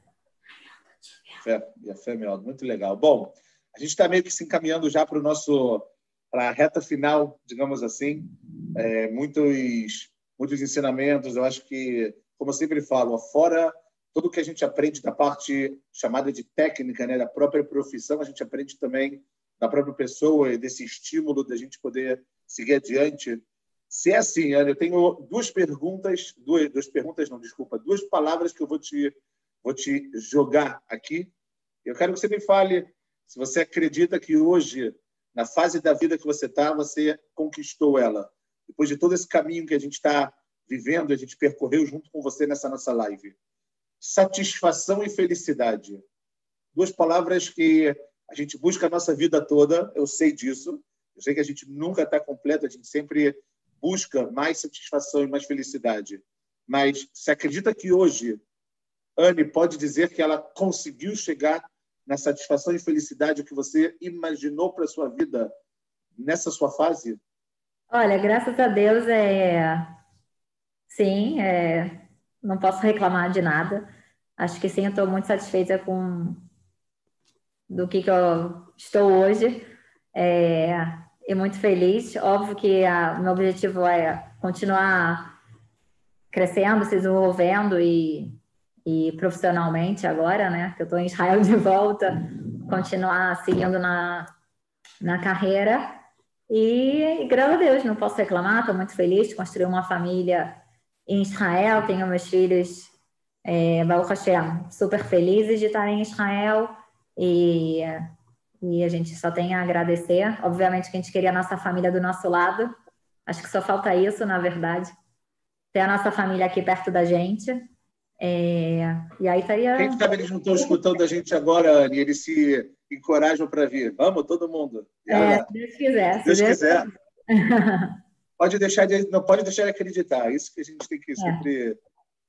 Fé, fé, meu, muito legal. Bom, a gente está meio que se encaminhando já para o nosso para a reta final, digamos assim, é, muitos muitos ensinamentos. Eu acho que, como eu sempre falo, fora tudo que a gente aprende da parte chamada de técnica, né, da própria profissão, a gente aprende também da própria pessoa e desse estímulo da gente poder seguir adiante. Se é assim, eu tenho duas perguntas, duas, duas perguntas, não, desculpa, duas palavras que eu vou te vou te jogar aqui. Eu quero que você me fale se você acredita que hoje na fase da vida que você está, você conquistou ela. Depois de todo esse caminho que a gente está vivendo, a gente percorreu junto com você nessa nossa live. Satisfação e felicidade. Duas palavras que a gente busca a nossa vida toda, eu sei disso. Eu sei que a gente nunca está completo, a gente sempre busca mais satisfação e mais felicidade. Mas se acredita que hoje Anne pode dizer que ela conseguiu chegar na satisfação e felicidade que você imaginou para sua vida nessa sua fase? Olha, graças a Deus é sim, é... não posso reclamar de nada. Acho que sim, eu estou muito satisfeita com do que, que eu estou hoje é... e muito feliz. Óbvio que o meu objetivo é continuar crescendo, se desenvolvendo e e profissionalmente agora, né? Que eu estou em Israel de volta, continuar seguindo na, na carreira. E, graças a Deus, não posso reclamar, estou muito feliz de construir uma família em Israel, tenho meus filhos, é, Baruch Hashem, super felizes de estar em Israel e, e a gente só tem a agradecer. Obviamente que a gente queria a nossa família do nosso lado, acho que só falta isso, na verdade, ter a nossa família aqui perto da gente. É, e aí estaria. Quem sabe eles não estão escutando a gente agora, Anne, eles se encorajam para vir. Vamos, todo mundo. É, se Deus quiser. Se Deus, Deus quiser. pode deixar de, não pode deixar de acreditar. Isso que a gente tem que é. sempre é.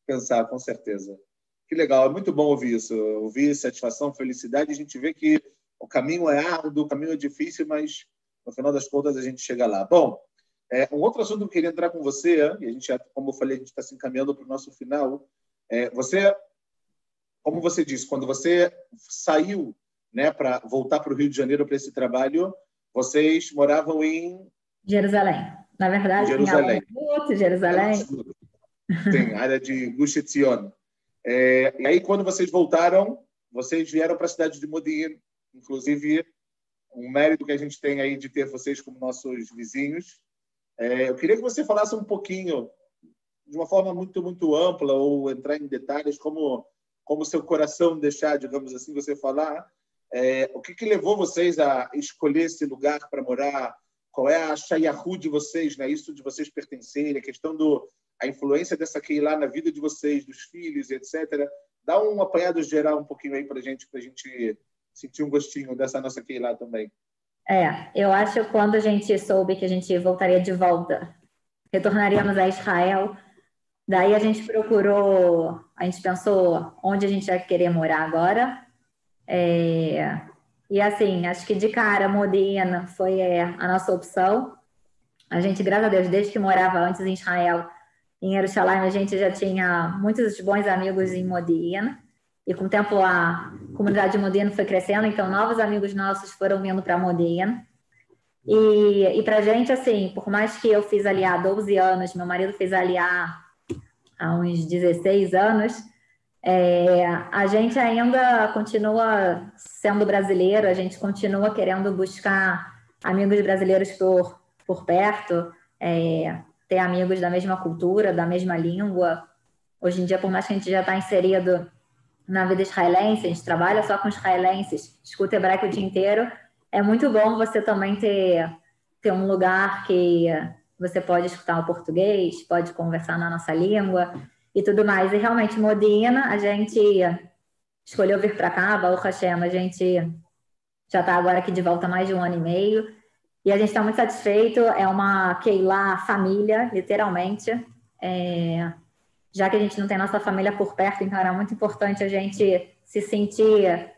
pensar, com certeza. Que legal, é muito bom ouvir isso, ouvir satisfação, felicidade. A gente vê que o caminho é árduo, o caminho é difícil, mas no final das contas a gente chega lá. Bom, é, um outro assunto que eu queria entrar com você, e a gente, como eu falei, a gente está se encaminhando para o nosso final é, você, como você disse, quando você saiu né, para voltar para o Rio de Janeiro para esse trabalho, vocês moravam em Jerusalém. Na verdade, Jerusalém. em Jerusalém. Sim, área de Gush Etzion. É, e aí, quando vocês voltaram, vocês vieram para a cidade de Modin, inclusive um mérito que a gente tem aí de ter vocês como nossos vizinhos. É, eu queria que você falasse um pouquinho, de uma forma muito, muito ampla, ou entrar em detalhes, como como seu coração deixar, digamos assim, você falar, é, o que, que levou vocês a escolher esse lugar para morar? Qual é a shayahu de vocês, né? isso de vocês pertencerem, a questão do a influência dessa lá na vida de vocês, dos filhos, etc. Dá um apanhado geral um pouquinho aí para gente, para a gente sentir um gostinho dessa nossa lá também. É, eu acho que quando a gente soube que a gente voltaria de volta, retornaríamos a Israel, daí a gente procurou, a gente pensou onde a gente ia querer morar agora. É, e assim, acho que de cara, Modena foi é, a nossa opção. A gente, graças a Deus, desde que morava antes em Israel, em Jerusalém, a gente já tinha muitos bons amigos em Modena. E com o tempo a comunidade de Modena foi crescendo, então novos amigos nossos foram vindo para Modena. E, e para a gente, assim, por mais que eu fiz ali há 12 anos, meu marido fez ali há, há uns 16 anos, é, a gente ainda continua sendo brasileiro, a gente continua querendo buscar amigos brasileiros por, por perto, é, ter amigos da mesma cultura, da mesma língua. Hoje em dia, por mais que a gente já está inserido na vida israelense, a gente trabalha só com israelenses, escuta hebraico o dia inteiro, é muito bom você também ter, ter um lugar que você pode escutar o português, pode conversar na nossa língua e tudo mais. E realmente, Modena, a gente escolheu vir para cá, Baruch Hashem, a gente já está agora aqui de volta mais de um ano e meio. E a gente está muito satisfeito, é uma Keilah família, literalmente. É, já que a gente não tem nossa família por perto, então era muito importante a gente se sentir.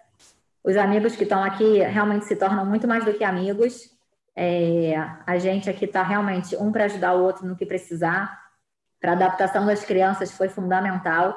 Os amigos que estão aqui realmente se tornam muito mais do que amigos. É, a gente aqui está realmente um para ajudar o outro no que precisar. Para a adaptação das crianças foi fundamental.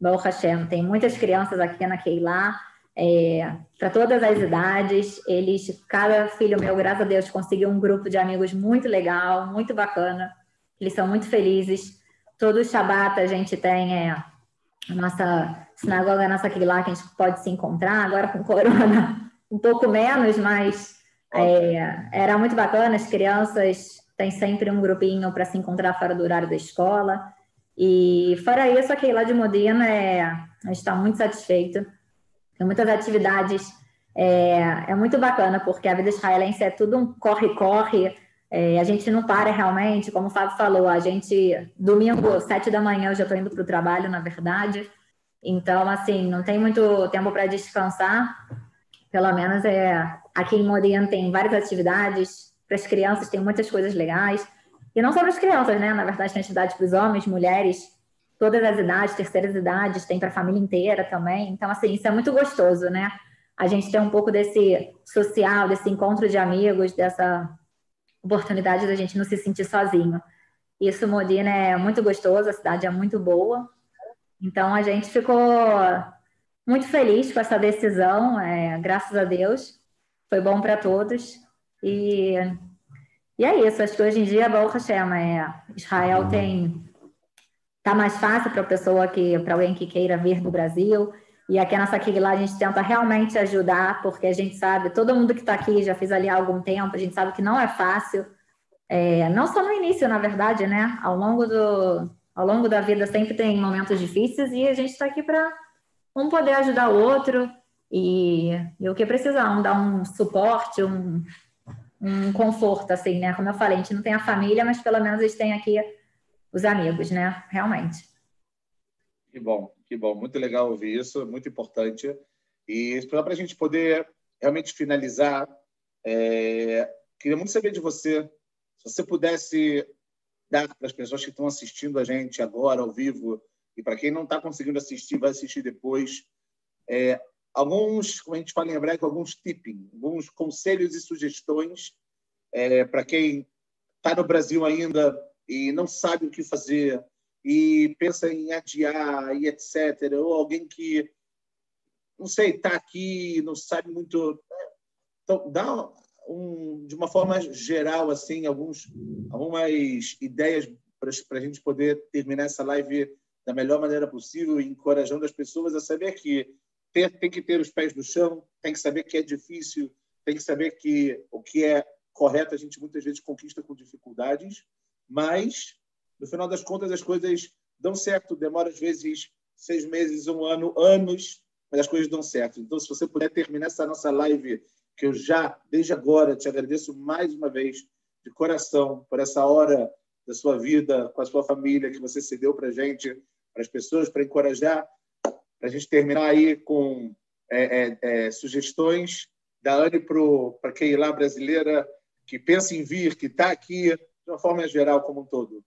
Baruch Hashem, tem muitas crianças aqui na Keilah, é, para todas as idades. Eles, cada filho meu, graças a Deus, conseguiu um grupo de amigos muito legal, muito bacana. Eles são muito felizes. Todo Shabat a gente tem é, a nossa sinagoga, a nossa lá que a gente pode se encontrar. Agora com corona, (laughs) um pouco menos, mas é, era muito bacana. As crianças têm sempre um grupinho para se encontrar fora do horário da escola. E fora isso, aqui lá de Modena, é, a gente está muito satisfeito. Tem muitas atividades. É, é muito bacana, porque a vida israelense é tudo um corre-corre. É, a gente não para realmente, como o Fábio falou, a gente, domingo, sete da manhã, eu já estou indo para o trabalho, na verdade. Então, assim, não tem muito tempo para descansar. Pelo menos é, aqui em Modena tem várias atividades. Para as crianças tem muitas coisas legais. E não só para as crianças, né? Na verdade, tem atividade para os homens, mulheres, todas as idades, terceiras idades, tem para a família inteira também. Então, assim, isso é muito gostoso, né? A gente tem um pouco desse social, desse encontro de amigos, dessa oportunidade da gente não se sentir sozinho. Isso, Modena, é muito gostoso, a cidade é muito boa. Então, a gente ficou muito feliz com essa decisão, é, graças a Deus. Foi bom para todos. E, e é isso, acho que hoje em dia, Baruch Hashem, é, Israel tem... Tá mais fácil para a pessoa que, para alguém que queira vir do Brasil, e aqui na nossa lá a gente tenta realmente ajudar, porque a gente sabe, todo mundo que está aqui já fez ali há algum tempo, a gente sabe que não é fácil, é, não só no início, na verdade, né? Ao longo, do, ao longo da vida sempre tem momentos difíceis e a gente está aqui para um poder ajudar o outro. E, e, o que precisar, um dar um suporte, um, um conforto, assim, né? Como eu falei, a gente não tem a família, mas pelo menos a gente tem aqui os amigos, né? Realmente. Que bom. Que bom, muito legal ouvir isso, muito importante. E para a gente poder realmente finalizar, é, queria muito saber de você, se você pudesse dar para as pessoas que estão assistindo a gente agora ao vivo e para quem não está conseguindo assistir, vai assistir depois, é, alguns, como a gente fala em hebraico, alguns tipping, alguns conselhos e sugestões é, para quem está no Brasil ainda e não sabe o que fazer, e pensa em adiar e etc. Ou alguém que, não sei, está aqui, não sabe muito. Então, dá um, de uma forma geral, assim, alguns, algumas ideias para a gente poder terminar essa live da melhor maneira possível, encorajando as pessoas a saber que ter, tem que ter os pés no chão, tem que saber que é difícil, tem que saber que o que é correto a gente muitas vezes conquista com dificuldades, mas no final das contas as coisas dão certo. Demora às vezes seis meses, um ano, anos, mas as coisas dão certo. Então, se você puder terminar essa nossa live, que eu já, desde agora, te agradeço mais uma vez, de coração, por essa hora da sua vida, com a sua família, que você cedeu para a gente, para as pessoas, para encorajar, para a gente terminar aí com é, é, é, sugestões da Anne para quem lá brasileira que pensa em vir, que está aqui, de uma forma geral, como um todo.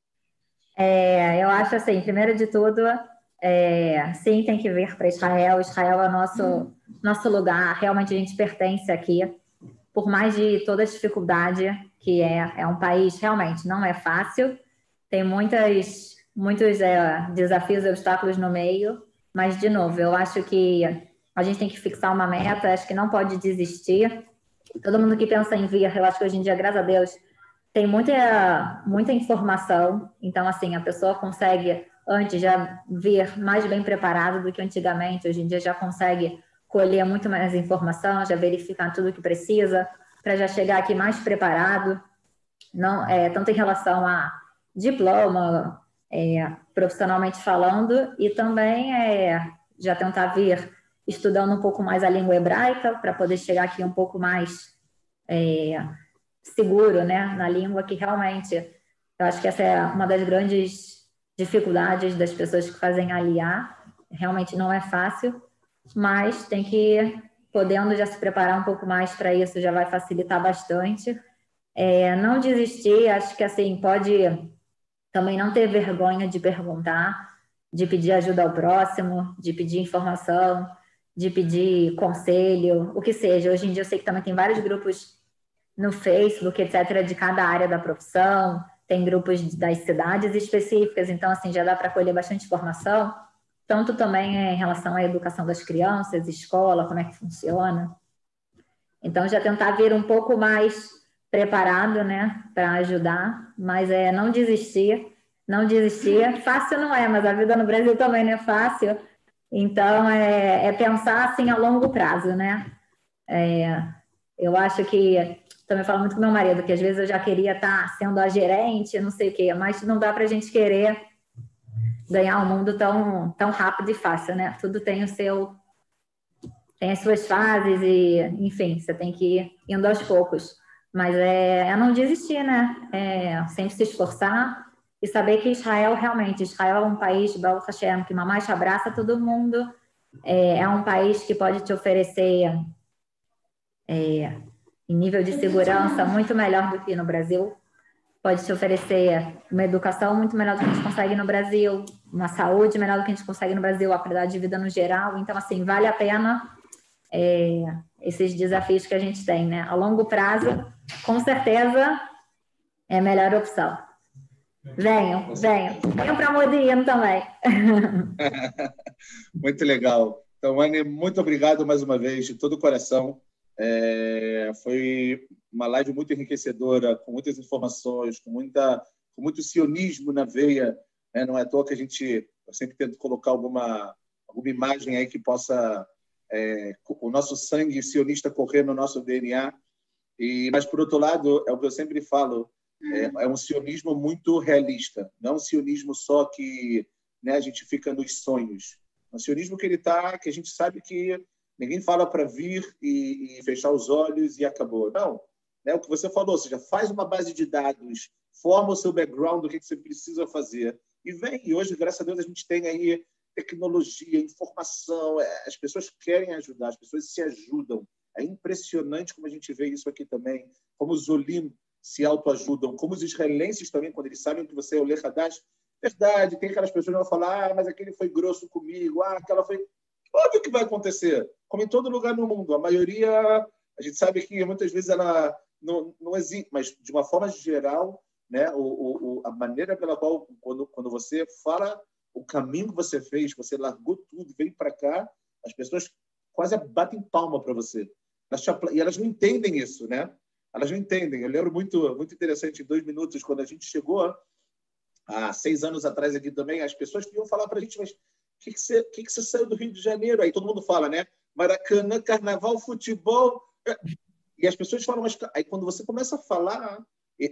É, eu acho assim, primeiro de tudo, é, sim, tem que vir para Israel. Israel é o nosso, nosso lugar, realmente a gente pertence aqui. Por mais de toda a dificuldade que é, é um país realmente não é fácil, tem muitas, muitos é, desafios e obstáculos no meio, mas, de novo, eu acho que a gente tem que fixar uma meta, acho que não pode desistir. Todo mundo que pensa em vir, eu acho que hoje em dia, graças a Deus, tem muita, muita informação, então, assim, a pessoa consegue antes já vir mais bem preparado do que antigamente, hoje em dia já consegue colher muito mais informação, já verificar tudo o que precisa, para já chegar aqui mais preparado, não, é, tanto em relação a diploma, é, profissionalmente falando, e também é, já tentar vir estudando um pouco mais a língua hebraica, para poder chegar aqui um pouco mais é, seguro né, na língua, que realmente eu acho que essa é uma das grandes dificuldades das pessoas que fazem aliar. Realmente não é fácil, mas tem que, podendo já se preparar um pouco mais para isso, já vai facilitar bastante. É, não desistir, acho que assim, pode também não ter vergonha de perguntar, de pedir ajuda ao próximo, de pedir informação, de pedir conselho, o que seja. Hoje em dia eu sei que também tem vários grupos no Facebook, etc., de cada área da profissão, tem grupos das cidades específicas, então, assim, já dá para colher bastante informação, tanto também em relação à educação das crianças, escola, como é que funciona. Então, já tentar vir um pouco mais preparado, né, para ajudar, mas é não desistir, não desistir. Fácil não é, mas a vida no Brasil também não é fácil. Então, é, é pensar assim a longo prazo, né? É, eu acho que também falo muito com meu marido, que às vezes eu já queria estar sendo a gerente, não sei o quê, mas não dá para a gente querer ganhar o um mundo tão, tão rápido e fácil, né? Tudo tem o seu. tem as suas fases e, enfim, você tem que ir indo aos poucos. Mas é, é não desistir, né? É sempre se esforçar e saber que Israel realmente, Israel é um país, Baruch Hashem, que mamãe abraça todo mundo, é, é um país que pode te oferecer é, nível de segurança muito melhor do que no Brasil. Pode te oferecer uma educação muito melhor do que a gente consegue no Brasil, uma saúde melhor do que a gente consegue no Brasil, a qualidade de vida no geral. Então, assim, vale a pena é, esses desafios que a gente tem, né? A longo prazo, com certeza, é a melhor opção. Venham, venham. Venham para Modino também. (laughs) muito legal. Então, Anne, muito obrigado mais uma vez, de todo o coração. É, foi uma live muito enriquecedora, com muitas informações, com, muita, com muito sionismo na veia. Né? Não é à toa que a gente sempre tento colocar alguma, alguma imagem aí que possa é, o nosso sangue sionista correr no nosso DNA. E, mas, por outro lado, é o que eu sempre falo, é, é um sionismo muito realista, não um sionismo só que né, a gente fica nos sonhos. É um sionismo que ele tá, que a gente sabe que Ninguém fala para vir e, e, fechar os olhos e acabou. Não. É o que você falou, ou seja, faz uma base de dados, forma o seu background do que, que você precisa fazer e vem. E hoje, graças a Deus, a gente tem aí tecnologia, informação, é, as pessoas querem ajudar, as pessoas se ajudam. É impressionante como a gente vê isso aqui também, como os Olim se autoajudam, como os israelenses também, quando eles sabem que você é o Lechadash, verdade, tem aquelas pessoas que vão falar, ah, mas aquele foi grosso comigo, ah, aquela foi... Óbvio que vai acontecer, como em todo lugar no mundo. A maioria, a gente sabe que muitas vezes ela não, não existe, mas de uma forma geral, né, o, o, a maneira pela qual, quando, quando você fala o caminho que você fez, você largou tudo, veio para cá, as pessoas quase batem palma para você. E elas não entendem isso, né? Elas não entendem. Eu lembro muito, muito interessante, em dois minutos, quando a gente chegou, há seis anos atrás aqui também, as pessoas queriam falar para a gente, mas o que, que, você, que, que você saiu do Rio de Janeiro? Aí todo mundo fala, né? Maracanã, carnaval, futebol. E as pessoas falam, mas aí quando você começa a falar,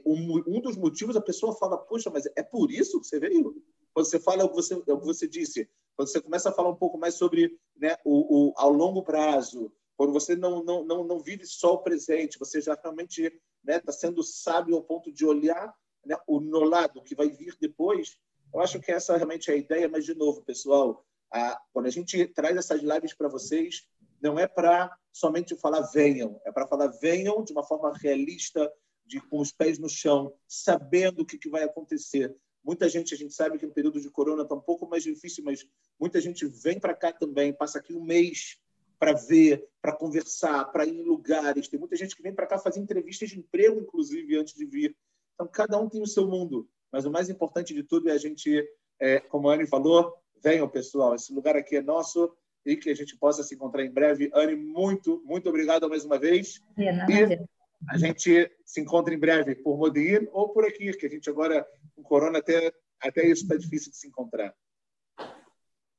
um dos motivos a pessoa fala, poxa, mas é por isso que você veio? Quando você fala o que você, o que você disse, quando você começa a falar um pouco mais sobre né, o, o, ao longo prazo, quando você não, não, não, não vive só o presente, você já realmente está né, tá sendo sábio ao ponto de olhar né, o no lado que vai vir depois, eu acho que essa realmente é a ideia, mas, de novo, pessoal, a, quando a gente traz essas lives para vocês, não é para somente falar venham, é para falar venham de uma forma realista, de com os pés no chão, sabendo o que, que vai acontecer. Muita gente, a gente sabe que no período de corona está um pouco mais difícil, mas muita gente vem para cá também, passa aqui um mês para ver, para conversar, para ir em lugares. Tem muita gente que vem para cá fazer entrevistas de emprego, inclusive, antes de vir. Então, cada um tem o seu mundo. Mas o mais importante de tudo é a gente, é, como a Anne falou, venham, pessoal. Esse lugar aqui é nosso e que a gente possa se encontrar em breve. Anne, muito, muito obrigado mais uma vez. É, e a gente se encontra em breve por Modin ou por aqui, que a gente agora, com Corona, até, até isso está difícil de se encontrar.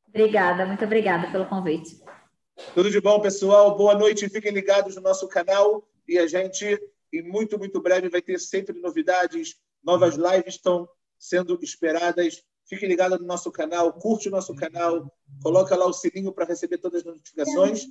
Obrigada, muito obrigada pelo convite. Tudo de bom, pessoal. Boa noite. Fiquem ligados no nosso canal e a gente, em muito, muito breve, vai ter sempre novidades. Novas lives estão sendo esperadas. Fique ligado no nosso canal, curte o nosso canal, coloca lá o sininho para receber todas as notificações